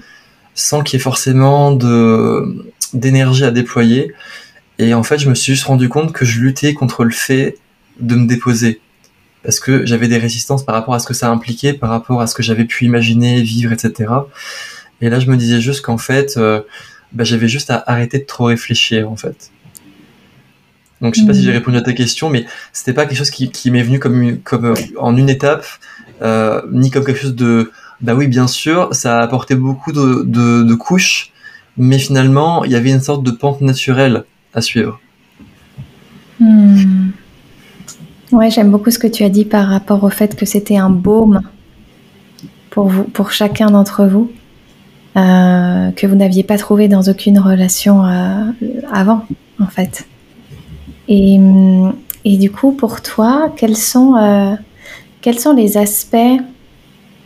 sans qu'il y ait forcément de d'énergie à déployer. Et en fait, je me suis juste rendu compte que je luttais contre le fait de me déposer. Parce que j'avais des résistances par rapport à ce que ça impliquait, par rapport à ce que j'avais pu imaginer, vivre, etc. Et là, je me disais juste qu'en fait, euh, bah, j'avais juste à arrêter de trop réfléchir, en fait. Donc, je sais pas si j'ai mmh. répondu à ta question, mais c'était pas quelque chose qui, qui m'est venu comme, comme euh, en une étape, euh, ni comme quelque chose de, bah oui, bien sûr, ça a apporté beaucoup de, couches, mais finalement, il y avait une sorte de pente naturelle à suivre. Hmm. Ouais, j'aime beaucoup ce que tu as dit par rapport au fait que c'était un baume pour chacun d'entre vous, euh, que vous n'aviez pas trouvé dans aucune relation euh, avant, en fait. Et, du coup, pour toi, quels sont, euh, quels sont les aspects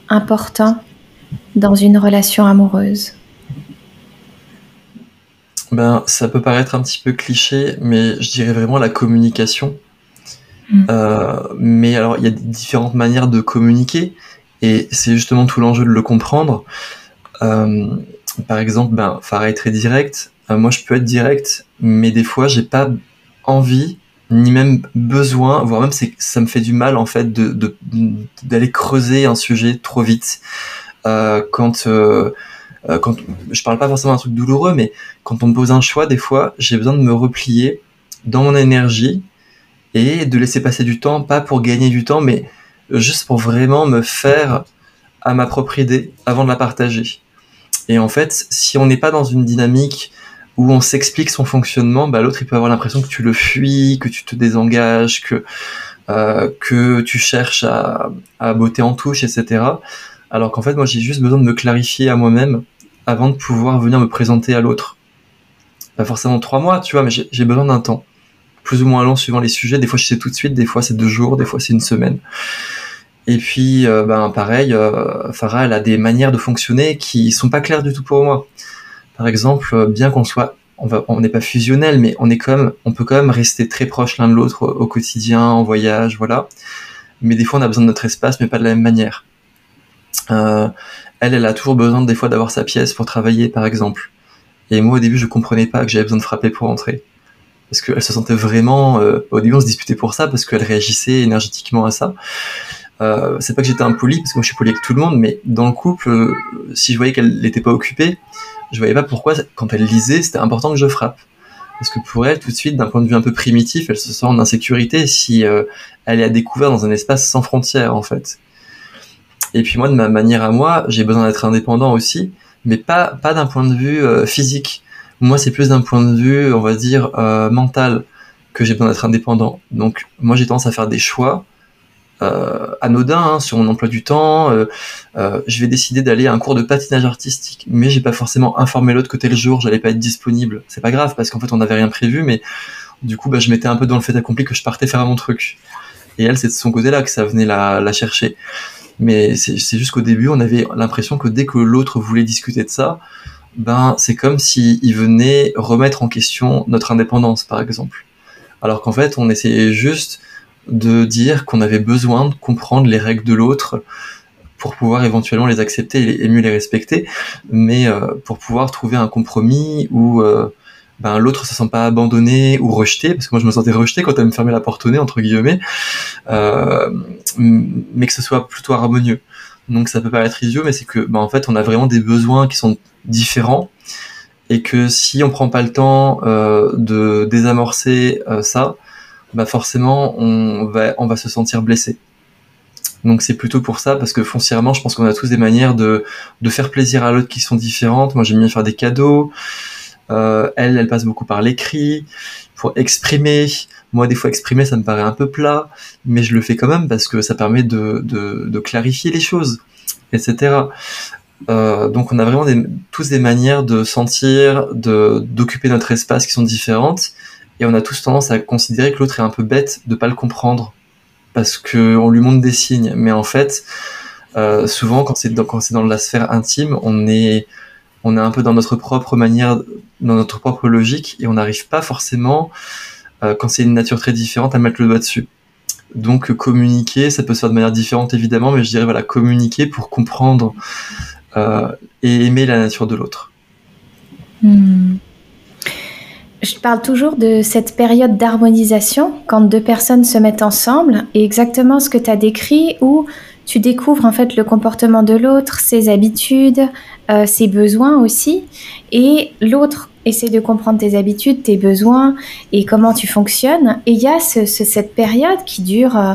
important dans une relation amoureuse ben, ça peut paraître un petit peu cliché, mais je dirais vraiment la communication. Mm. Euh, mais alors, il y a différentes manières de communiquer, et c'est justement tout l'enjeu de le comprendre. Euh, par exemple, ben, Farah est très direct. Euh, moi, je peux être direct, mais des fois, j'ai pas envie ni même besoin, voire même ça me fait du mal en fait de d'aller creuser un sujet trop vite. Euh, quand euh, euh, quand je parle pas forcément d'un truc douloureux, mais quand on me pose un choix, des fois, j'ai besoin de me replier dans mon énergie et de laisser passer du temps, pas pour gagner du temps, mais juste pour vraiment me faire à ma propre idée avant de la partager. Et en fait, si on n'est pas dans une dynamique où on s'explique son fonctionnement, bah, l'autre il peut avoir l'impression que tu le fuis, que tu te désengages, que euh, que tu cherches à, à botter en touche, etc. Alors qu'en fait, moi j'ai juste besoin de me clarifier à moi-même avant de pouvoir venir me présenter à l'autre. Pas forcément trois mois, tu vois, mais j'ai besoin d'un temps. Plus ou moins long suivant les sujets. Des fois, je sais tout de suite, des fois, c'est deux jours, des fois, c'est une semaine. Et puis, euh, ben, pareil, euh, Farah, elle a des manières de fonctionner qui sont pas claires du tout pour moi. Par exemple, euh, bien qu'on soit, on n'est pas fusionnel, mais on est quand même, on peut quand même rester très proche l'un de l'autre au, quotidien, en voyage, voilà. Mais des fois, on a besoin de notre espace, mais pas de la même manière. Euh, elle, elle a toujours besoin des fois d'avoir sa pièce pour travailler, par exemple. Et moi, au début, je comprenais pas que j'avais besoin de frapper pour entrer. Parce qu'elle se sentait vraiment, euh, au début, on se disputait pour ça, parce qu'elle réagissait énergétiquement à ça. C'est pas que j'étais impoli, parce que moi je suis poli avec tout le monde, mais dans le couple, si je voyais qu'elle n'était pas occupée, je voyais pas pourquoi, quand elle lisait, c'était important que je frappe. Parce que pour elle, tout de suite, d'un point de vue un peu primitif, elle se sent en insécurité si euh, elle est à découvert dans un espace sans frontières, en fait. Et puis moi, de ma manière à moi, j'ai besoin d'être indépendant aussi, mais pas, pas d'un point de vue euh, physique. Moi, c'est plus d'un point de vue, on va dire, mental, que j'ai besoin d'être indépendant. Donc, moi, j'ai tendance à faire des choix euh, anodin hein, sur mon emploi du temps. Euh, euh, je vais décider d'aller à un cours de patinage artistique, mais j'ai pas forcément informé l'autre côté le jour, j'allais pas être disponible. C'est pas grave parce qu'en fait on n'avait rien prévu, mais du coup bah, je mettais un peu dans le fait accompli que je partais faire mon truc. Et elle, c'est de son côté là que ça venait la, la chercher. Mais c'est juste qu'au début, on avait l'impression que dès que l'autre voulait discuter de ça, ben c'est comme s'il il venait remettre en question notre indépendance, par exemple. Alors qu'en fait, on essayait juste de dire qu'on avait besoin de comprendre les règles de l'autre pour pouvoir éventuellement les accepter et mieux les respecter, mais euh, pour pouvoir trouver un compromis où euh, ben, l'autre se sent pas abandonné ou rejeté, parce que moi je me sentais rejeté quand elle me fermait la porte au nez, entre guillemets, euh, mais que ce soit plutôt harmonieux. Donc ça peut paraître idiot, mais c'est que ben, en fait on a vraiment des besoins qui sont différents, et que si on prend pas le temps de désamorcer ça, bah forcément on va, on va se sentir blessé. Donc c'est plutôt pour ça, parce que foncièrement, je pense qu'on a tous des manières de, de faire plaisir à l'autre qui sont différentes. Moi, j'aime bien faire des cadeaux. Euh, elle, elle passe beaucoup par l'écrit pour exprimer. Moi, des fois, exprimer, ça me paraît un peu plat, mais je le fais quand même parce que ça permet de, de, de clarifier les choses, etc. Euh, donc, on a vraiment des, tous des manières de sentir, de d'occuper notre espace qui sont différentes et on a tous tendance à considérer que l'autre est un peu bête de pas le comprendre parce que on lui montre des signes. Mais en fait euh, souvent quand c'est dans, quand c'est dans la sphère intime on est on est un peu dans notre propre manière dans notre propre logique et on n'arrive pas forcément euh, quand c'est une nature très différente à mettre le doigt dessus. Donc communiquer ça peut se faire de manière différente évidemment mais je dirais voilà communiquer pour comprendre euh, et aimer la nature de l'autre. Hmm. Je parle toujours de cette période d'harmonisation quand deux personnes se mettent ensemble et exactement ce que tu as décrit où tu découvres en fait le comportement de l'autre, ses habitudes, euh, ses besoins aussi et l'autre essaie de comprendre tes habitudes, tes besoins et comment tu fonctionnes. Et il y a cette période qui dure... Euh,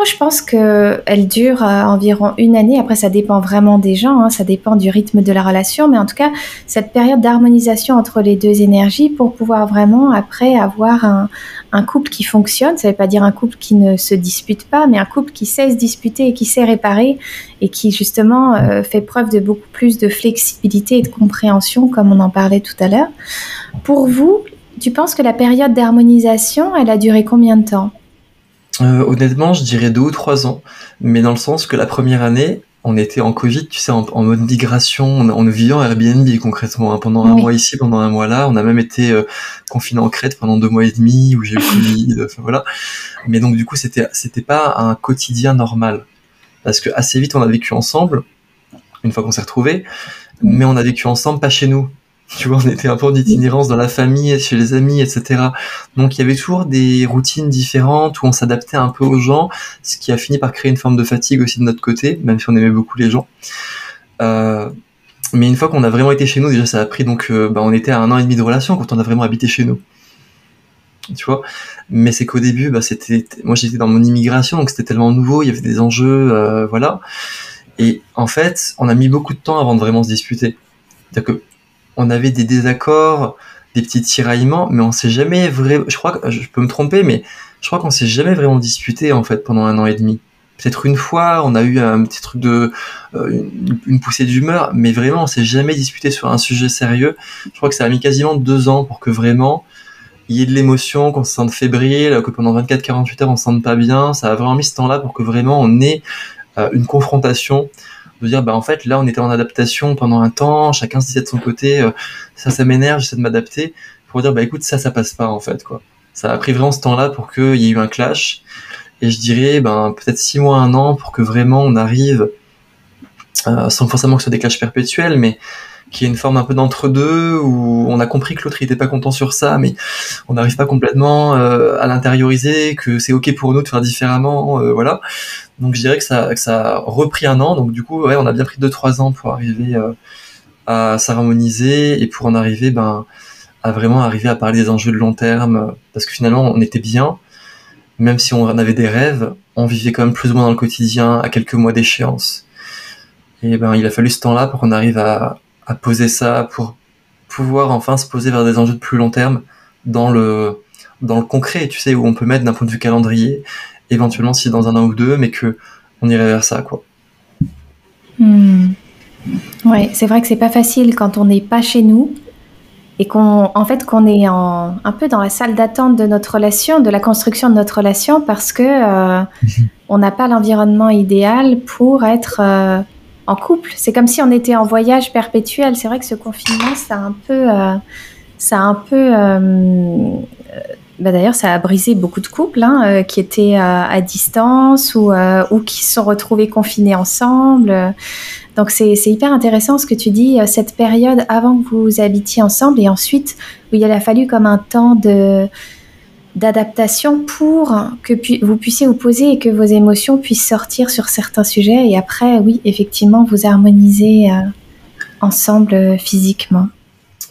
moi, je pense qu'elle dure euh, environ une année. Après, ça dépend vraiment des gens, hein. ça dépend du rythme de la relation. Mais en tout cas, cette période d'harmonisation entre les deux énergies pour pouvoir vraiment, après, avoir un, couple qui fonctionne. Ça ne veut pas dire un couple qui ne se dispute pas, mais un couple qui sait se disputer et qui sait réparer et qui, justement, euh, fait preuve de beaucoup plus de flexibilité et de compréhension, comme on en parlait tout à l'heure. Pour vous, tu penses que la période d'harmonisation, elle a duré combien de temps? Euh, honnêtement, je dirais deux ou trois ans, mais dans le sens que la première année, on était en Covid, tu sais, en, mode migration, on, on vivait en Airbnb concrètement, hein, pendant un mois ici, pendant un mois là, on a même été euh, confiné en Crète pendant deux mois et demi, où j'ai eu le Covid, enfin voilà. Mais donc du coup, c'était c'était pas un quotidien normal, parce que assez vite on a vécu ensemble, une fois qu'on s'est retrouvés, mais on a vécu ensemble pas chez nous, tu vois, on était un peu en itinérance dans la famille, chez les amis, etc. Donc il y avait toujours des routines différentes où on s'adaptait un peu aux gens, ce qui a fini par créer une forme de fatigue aussi de notre côté, même si on aimait beaucoup les gens. Euh, mais une fois qu'on a vraiment été chez nous, déjà ça a pris donc, euh, bah, on était à un an et demi de relation quand on a vraiment habité chez nous. Tu vois, mais c'est qu'au début, bah, c'était, moi j'étais dans mon immigration, donc c'était tellement nouveau, il y avait des enjeux, euh, voilà. Et en fait, on a mis beaucoup de temps avant de vraiment se disputer. C'est-à-dire que on avait des désaccords, des petits tiraillements, mais on s'est jamais vraiment. Je crois que je peux me tromper, mais je crois qu'on s'est jamais vraiment disputé en fait pendant un an et demi. peut-être une fois, on a eu un petit truc de euh, une, poussée d'humeur, mais vraiment, on s'est jamais disputé sur un sujet sérieux. Je crois que ça a mis quasiment deux ans pour que vraiment il y ait de l'émotion, qu'on se sente fébrile, que pendant 24-48 heures on se sente pas bien. Ça a vraiment mis ce temps-là pour que vraiment on ait euh, une confrontation de dire bah en fait là on était en adaptation pendant un temps, chacun se disait de son côté euh, ça ça m'énerve, j'essaie de m'adapter pour dire bah écoute ça ça passe pas en fait quoi. Ça a pris vraiment ce temps-là pour qu'il y ait eu un clash et je dirais ben peut-être six mois un an pour que vraiment on arrive euh, sans forcément que ce soit des clashs perpétuels mais qui est une forme un peu d'entre-deux où on a compris que l'autre n'était pas content sur ça, mais on n'arrive pas complètement euh, à l'intérioriser, que c'est ok pour nous de faire différemment, euh, voilà. Donc je dirais que ça, a repris un an, donc du coup ouais, on a bien pris deux trois ans pour arriver euh, à s'harmoniser et pour en arriver ben à vraiment arriver à parler des enjeux de long terme, parce que finalement on était bien, même si on avait des rêves, on vivait quand même plus ou moins dans le quotidien à quelques mois d'échéance. Et ben il a fallu ce temps-là pour qu'on arrive à, à poser ça pour pouvoir enfin se poser vers des enjeux de plus long terme dans le dans le concret, tu sais, où on peut mettre d'un point de vue calendrier, éventuellement si dans un an ou deux, mais que on irait vers ça, quoi. Hmm. Ouais, c'est vrai que c'est pas facile quand on n'est pas chez nous et qu'on, en fait, qu'on est en, un peu dans la salle d'attente de notre relation, de la construction de notre relation, parce que euh, on n'a pas l'environnement idéal pour être euh, en couple. C'est comme si on était en voyage perpétuel. C'est vrai que ce confinement, ça a un peu, euh, ça a un peu. Euh, euh, bah d'ailleurs, ça a brisé beaucoup de couples hein, qui étaient à distance ou, ou qui se sont retrouvés confinés ensemble. Donc c'est hyper intéressant ce que tu dis, cette période avant que vous habitiez ensemble et ensuite où il a fallu comme un temps d'adaptation pour que vous puissiez vous poser et que vos émotions puissent sortir sur certains sujets et après, oui, effectivement, vous harmoniser euh, ensemble euh, physiquement.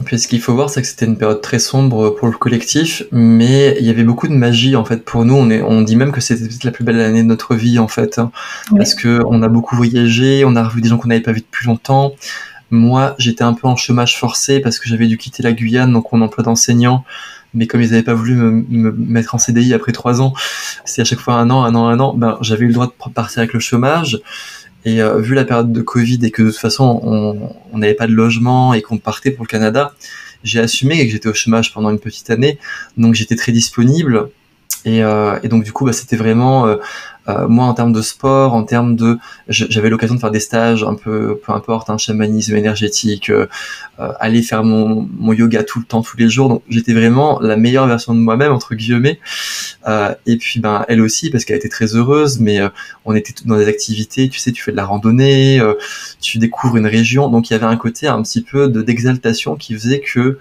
Puis ce qu'il faut voir, c'est que c'était une période très sombre pour le collectif, mais il y avait beaucoup de magie en fait pour nous. On, est, on dit même que c'était la plus belle année de notre vie en fait, hein. parce que on a beaucoup voyagé, on a revu des gens qu'on n'avait pas vus depuis longtemps. Moi, j'étais un peu en chômage forcé parce que j'avais dû quitter la Guyane, donc mon emploi d'enseignant mais comme ils n'avaient pas voulu me, mettre en CDI après trois ans, c'est à chaque fois un an, un an, un an, ben, j'avais eu le droit de partir avec le chômage. Et euh, vu la période de Covid et que de toute façon on n'avait pas de logement et qu'on partait pour le Canada, j'ai assumé que j'étais au chômage pendant une petite année, donc j'étais très disponible. Et, euh, et donc du coup, bah, c'était vraiment euh, euh, moi, en termes de sport, en termes de, j'avais l'occasion de faire des stages un peu, peu importe, un chamanisme énergétique, euh, euh, aller faire mon, mon, yoga tout le temps, tous les jours. Donc, j'étais vraiment la meilleure version de moi-même entre guillemets. et puis, ben, elle aussi, parce qu'elle était très heureuse. Mais on était dans des activités, tu sais, tu fais de la randonnée, tu découvres une région. Donc, il y avait un côté un petit peu de d'exaltation qui faisait que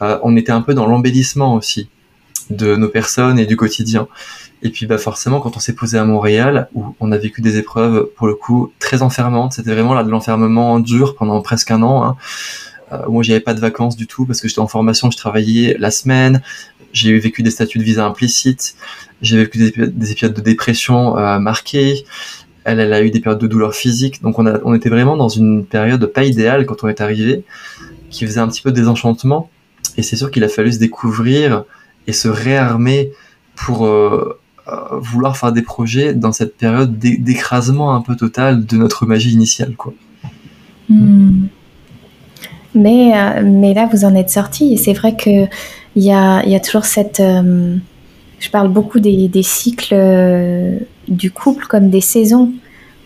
on était un peu dans l'embellissement aussi de nos personnes et du quotidien. Et puis bah forcément quand on s'est posé à Montréal où on a vécu des épreuves pour le coup très enfermantes, c'était vraiment là de l'enfermement dur pendant presque un an. Hein. Euh, moi j'avais pas de vacances du tout parce que j'étais en formation, je travaillais la semaine. J'ai vécu des statuts de visa implicites, j'ai vécu des, épisodes de dépression euh. Elle, elle a eu des périodes de douleur physique, donc on, a, on était vraiment dans une période pas idéale quand on est arrivé, qui faisait un petit peu de désenchantement. Et c'est sûr qu'il a fallu se découvrir et se réarmer pour euh, euh, vouloir faire des projets dans cette période d'écrasement un peu total de notre magie initiale. Quoi. Hmm. Mais, euh, mais là, vous en êtes sorti et c'est vrai qu'il y a, y a toujours cette... Je parle beaucoup des cycles du couple comme des saisons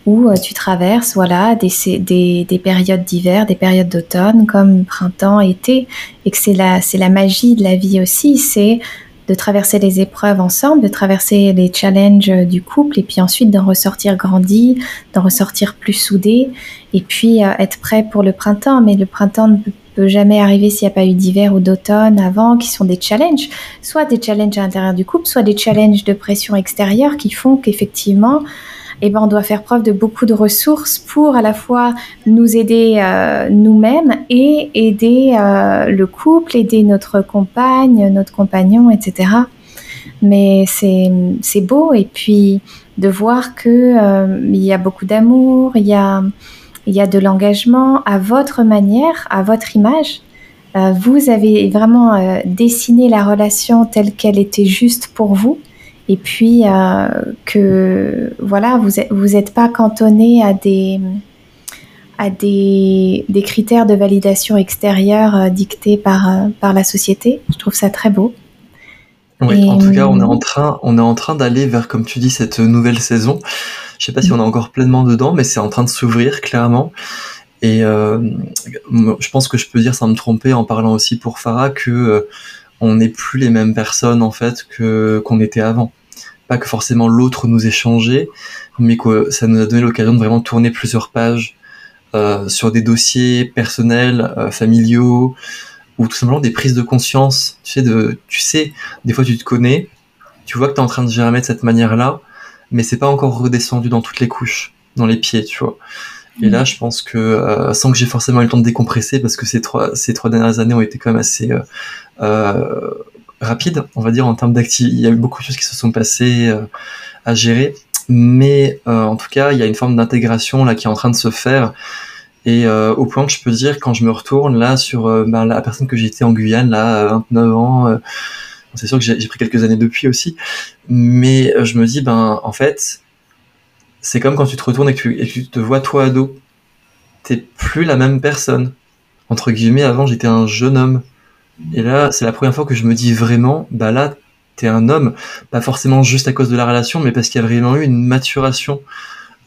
où tu traverses voilà, des, des, des périodes d'hiver, des périodes d'automne comme printemps, été, et que c'est la, la magie de la vie aussi, c'est de traverser les épreuves ensemble, de traverser les challenges du couple et puis ensuite d'en ressortir grandi, d'en ressortir plus soudé et puis euh, être prêt pour le printemps. Mais le printemps ne peut jamais arriver s'il n'y a pas eu d'hiver ou d'automne avant, qui sont des challenges, soit des challenges à l'intérieur du couple, soit des challenges de pression extérieure qui font qu'effectivement, eh ben, on doit faire preuve de beaucoup de ressources pour à la fois nous aider euh, nous-mêmes et aider euh, le couple, aider notre compagne, notre compagnon, etc. Mais c'est beau et puis de voir que euh, il y a beaucoup d'amour, il y a, y a de l'engagement à votre manière, à votre image. vous avez vraiment dessiné la relation telle qu'elle était juste pour vous et puis que voilà, vous n'êtes vous êtes pas cantonné à des à des, des, critères de validation extérieure dictés par, par la société. Je trouve ça très beau. Oui, en tout cas, on est en train, on est en train d'aller vers, comme tu dis, cette nouvelle saison. Je sais pas si on est encore pleinement dedans, mais c'est en train de s'ouvrir clairement. Et euh, je pense que je peux dire sans me tromper en parlant aussi pour Farah que euh, on n'est plus les mêmes personnes en fait que qu'on était avant. Pas que forcément l'autre nous ait changé, mais que ça nous a donné l'occasion de vraiment tourner plusieurs pages euh, sur des dossiers personnels, euh, familiaux, ou tout simplement des prises de conscience. Tu sais, de, tu sais, des fois tu te connais, tu vois que tu es en train de germer de cette manière-là, mais c'est pas encore redescendu dans toutes les couches, dans les pieds, tu vois. Et là, je pense que euh, sans que j'ai forcément eu le temps de décompresser, parce que ces trois ces trois dernières années ont été quand même assez euh, euh, rapides, on va dire en termes d'activité. Il y a eu beaucoup de choses qui se sont passées euh, à gérer, mais euh, en tout cas, il y a une forme d'intégration là qui est en train de se faire. Et euh, au point que je peux dire, quand je me retourne là sur ben, la personne que j'étais en Guyane, là, à 29 ans, c'est sûr que j'ai pris quelques années depuis aussi, mais je me dis, ben en fait, c'est comme quand tu te retournes et que, tu, te vois toi ado. T'es plus la même personne. Entre guillemets, avant j'étais un jeune homme. Et là, c'est la première fois que je me dis vraiment, bah là, t'es un homme. Pas forcément juste à cause de la relation, mais parce qu'il y a vraiment eu une maturation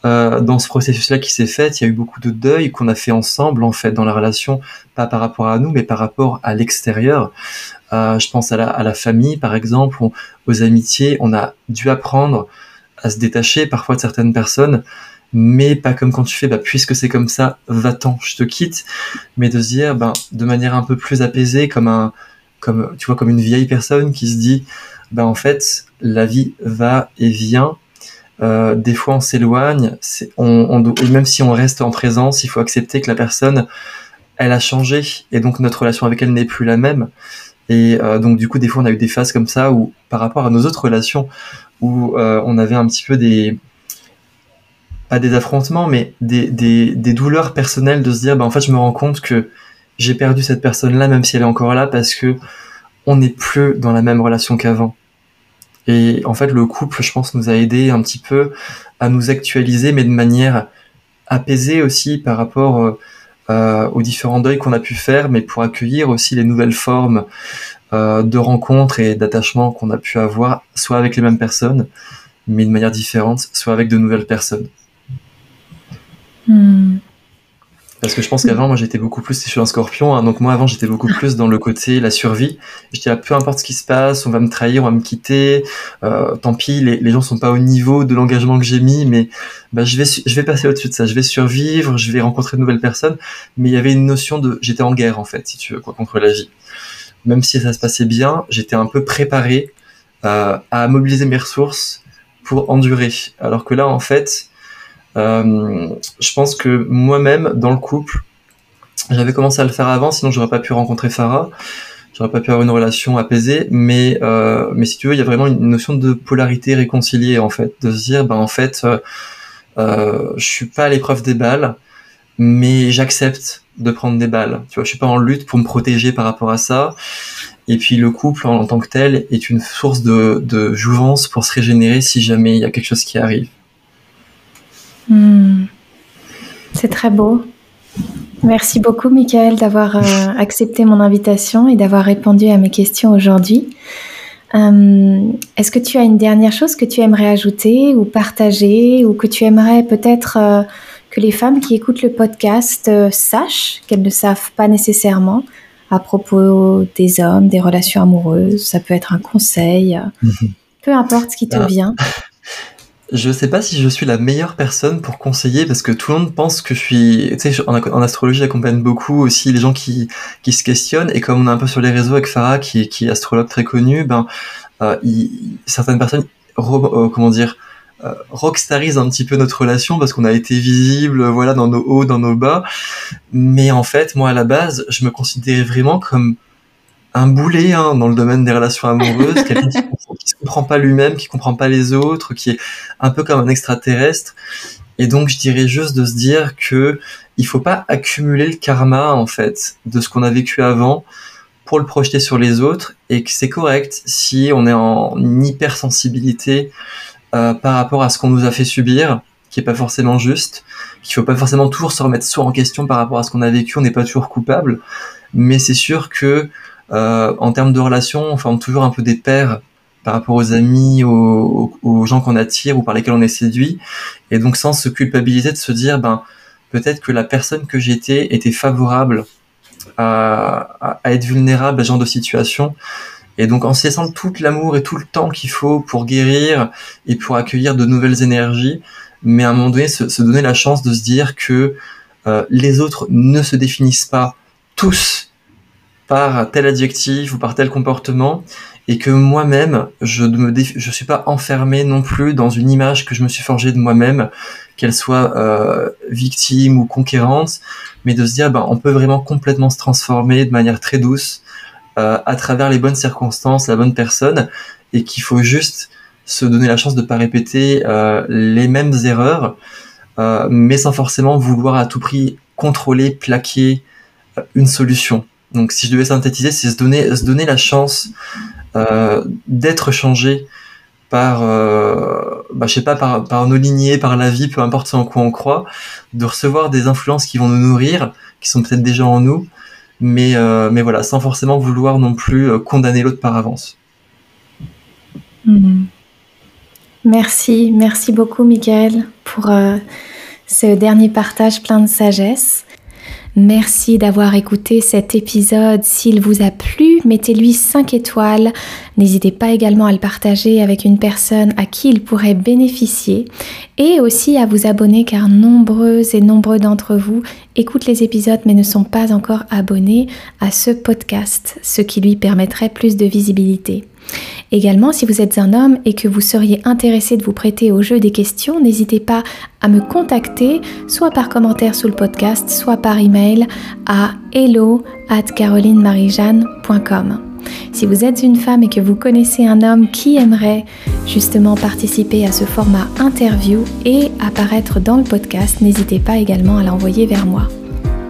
euh, dans ce processus-là qui s'est fait. Il y a eu beaucoup de deuil qu'on a fait ensemble, en fait, dans la relation, pas par rapport à nous, mais par rapport à l'extérieur. Euh, je pense à la, à la, famille, par exemple, aux amitiés. On a dû apprendre à se détacher parfois de certaines personnes, mais pas comme quand tu fais, bah, puisque c'est comme ça, va-t'en, je te quitte, mais de se dire, ben, de manière un peu plus apaisée, comme un, comme, tu vois, comme une vieille personne qui se dit, ben, en fait, la vie va et vient, euh, des fois on s'éloigne, on, on, et même si on reste en présence, il faut accepter que la personne, elle a changé, et donc notre relation avec elle n'est plus la même. Et euh, donc du coup, des fois, on a eu des phases comme ça où, par rapport à nos autres relations, où euh, on avait un petit peu des pas des affrontements, mais des, douleurs personnelles de se dire, bah en fait, je me rends compte que j'ai perdu cette personne-là, même si elle est encore là, parce que on n'est plus dans la même relation qu'avant. Et en fait, le couple, je pense, nous a aidé un petit peu à nous actualiser, mais de manière apaisée aussi par rapport euh, euh, aux différents deuils qu'on a pu faire, mais pour accueillir aussi les nouvelles formes euh, de rencontres et d'attachements qu'on a pu avoir, soit avec les mêmes personnes, mais de manière différente, soit avec de nouvelles personnes. Hmm. Parce que je pense qu'avant, moi, j'étais beaucoup plus, je suis un scorpion, hein, donc moi, avant, j'étais beaucoup plus dans le côté la survie. Je disais, peu importe ce qui se passe, on va me trahir, on va me quitter, euh, tant pis, les, les gens sont pas au niveau de l'engagement que j'ai mis, mais bah, je vais, je vais passer au-dessus de ça, je vais survivre, je vais rencontrer de nouvelles personnes, mais il y avait une notion de, j'étais en guerre, en fait, si tu veux, quoi, contre la vie. Même si ça se passait bien, j'étais un peu préparé euh, à mobiliser mes ressources pour endurer. Alors que là, en fait, je pense que moi-même, dans le couple, j'avais commencé à le faire avant, sinon j'aurais pas pu rencontrer Farah, j'aurais pas pu avoir une relation apaisée, mais euh, mais si tu veux, il y a vraiment une notion de polarité réconciliée en fait, de se dire, ben en fait, euh, euh, je suis pas à l'épreuve des balles, mais j'accepte de prendre des balles. Tu vois, je suis pas en lutte pour me protéger par rapport à ça. Et puis le couple en, tant que tel est une source de, de jouvence pour se régénérer si jamais il y a quelque chose qui arrive. Hmm. C'est très beau. Merci beaucoup, Michael, d'avoir euh, accepté mon invitation et d'avoir répondu à mes questions aujourd'hui. Euh, Est-ce que tu as une dernière chose que tu aimerais ajouter ou partager ou que tu aimerais peut-être euh, que les femmes qui écoutent le podcast sachent qu'elles ne savent pas nécessairement à propos des hommes, des relations amoureuses? Ça peut être un conseil, peu importe ce qui te ah. vient. Je sais pas si je suis la meilleure personne pour conseiller parce que tout le monde pense que je suis. Tu sais, en, astrologie, j'accompagne beaucoup aussi les gens qui, qui se questionnent et comme on est un peu sur les réseaux avec Farah, qui, qui est astrologue très connu, ben euh, il, certaines personnes, euh, comment dire, euh, rockstarisent un petit peu notre relation parce qu'on a été visible, voilà, dans nos hauts, dans nos bas. Mais en fait, moi à la base, je me considérais vraiment comme un boulet hein, dans le domaine des relations amoureuses, quelqu'un qui, qui se comprend pas lui-même, qui comprend pas les autres, qui est un peu comme un extraterrestre. Et donc, je dirais juste de se dire que il faut pas accumuler le karma en fait de ce qu'on a vécu avant pour le projeter sur les autres et que c'est correct si on est en hypersensibilité euh, par rapport à ce qu'on nous a fait subir, qui est pas forcément juste, qu'il faut pas forcément toujours se remettre soi en question par rapport à ce qu'on a vécu, on n'est pas toujours coupable, mais c'est sûr que euh, en termes de relations, on forme toujours un peu des pairs par rapport aux amis, aux, gens qu'on attire ou par lesquels on est séduit, et donc sans se culpabiliser de se dire, ben peut-être que la personne que j'étais était favorable à, être vulnérable à ce genre de situation. Et donc en se laissant tout l'amour et tout le temps qu'il faut pour guérir et pour accueillir de nouvelles énergies, mais à un moment donné se, se donner la chance de se dire que euh, les autres ne se définissent pas tous par tel adjectif ou par tel comportement et que moi-même je ne je suis pas enfermé non plus dans une image que je me suis forgée de moi-même qu'elle soit euh, victime ou conquérante mais de se dire ben on peut vraiment complètement se transformer de manière très douce euh, à travers les bonnes circonstances la bonne personne et qu'il faut juste se donner la chance de pas répéter euh, les mêmes erreurs euh, mais sans forcément vouloir à tout prix contrôler plaquer euh, une solution. Donc si je devais synthétiser c'est se donner se donner la chance d'être changé par, euh, bah, je sais pas, par, nos lignées, par la vie, peu importe en quoi on croit, de recevoir des influences qui vont nous nourrir, qui sont peut-être déjà en nous, mais, euh, mais voilà, sans forcément vouloir non plus euh, condamner l'autre par avance. Mmh. Merci, merci beaucoup, Michael, pour euh, ce dernier partage plein de sagesse. Merci d'avoir écouté cet épisode. S'il vous a plu, mettez-lui 5 étoiles. N'hésitez pas également à le partager avec une personne à qui il pourrait bénéficier et aussi à vous abonner car nombreux et nombreux d'entre vous écoutent les épisodes mais ne sont pas encore abonnés à ce podcast, ce qui lui permettrait plus de visibilité. Également, si vous êtes un homme et que vous seriez intéressé de vous prêter au jeu des questions, n'hésitez pas à me contacter, soit par commentaire sous le podcast, soit par email à hello at carolinemarijeanne.com. Si vous êtes une femme et que vous connaissez un homme qui aimerait justement participer à ce format interview et apparaître dans le podcast, n'hésitez pas également à l'envoyer vers moi.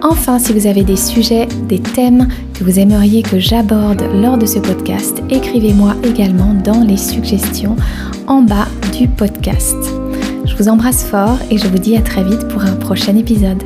Enfin, si vous avez des sujets, des thèmes que vous aimeriez que j'aborde lors de ce podcast, écrivez-moi également dans les suggestions en bas du podcast. Je vous embrasse fort et je vous dis à très vite pour un prochain épisode.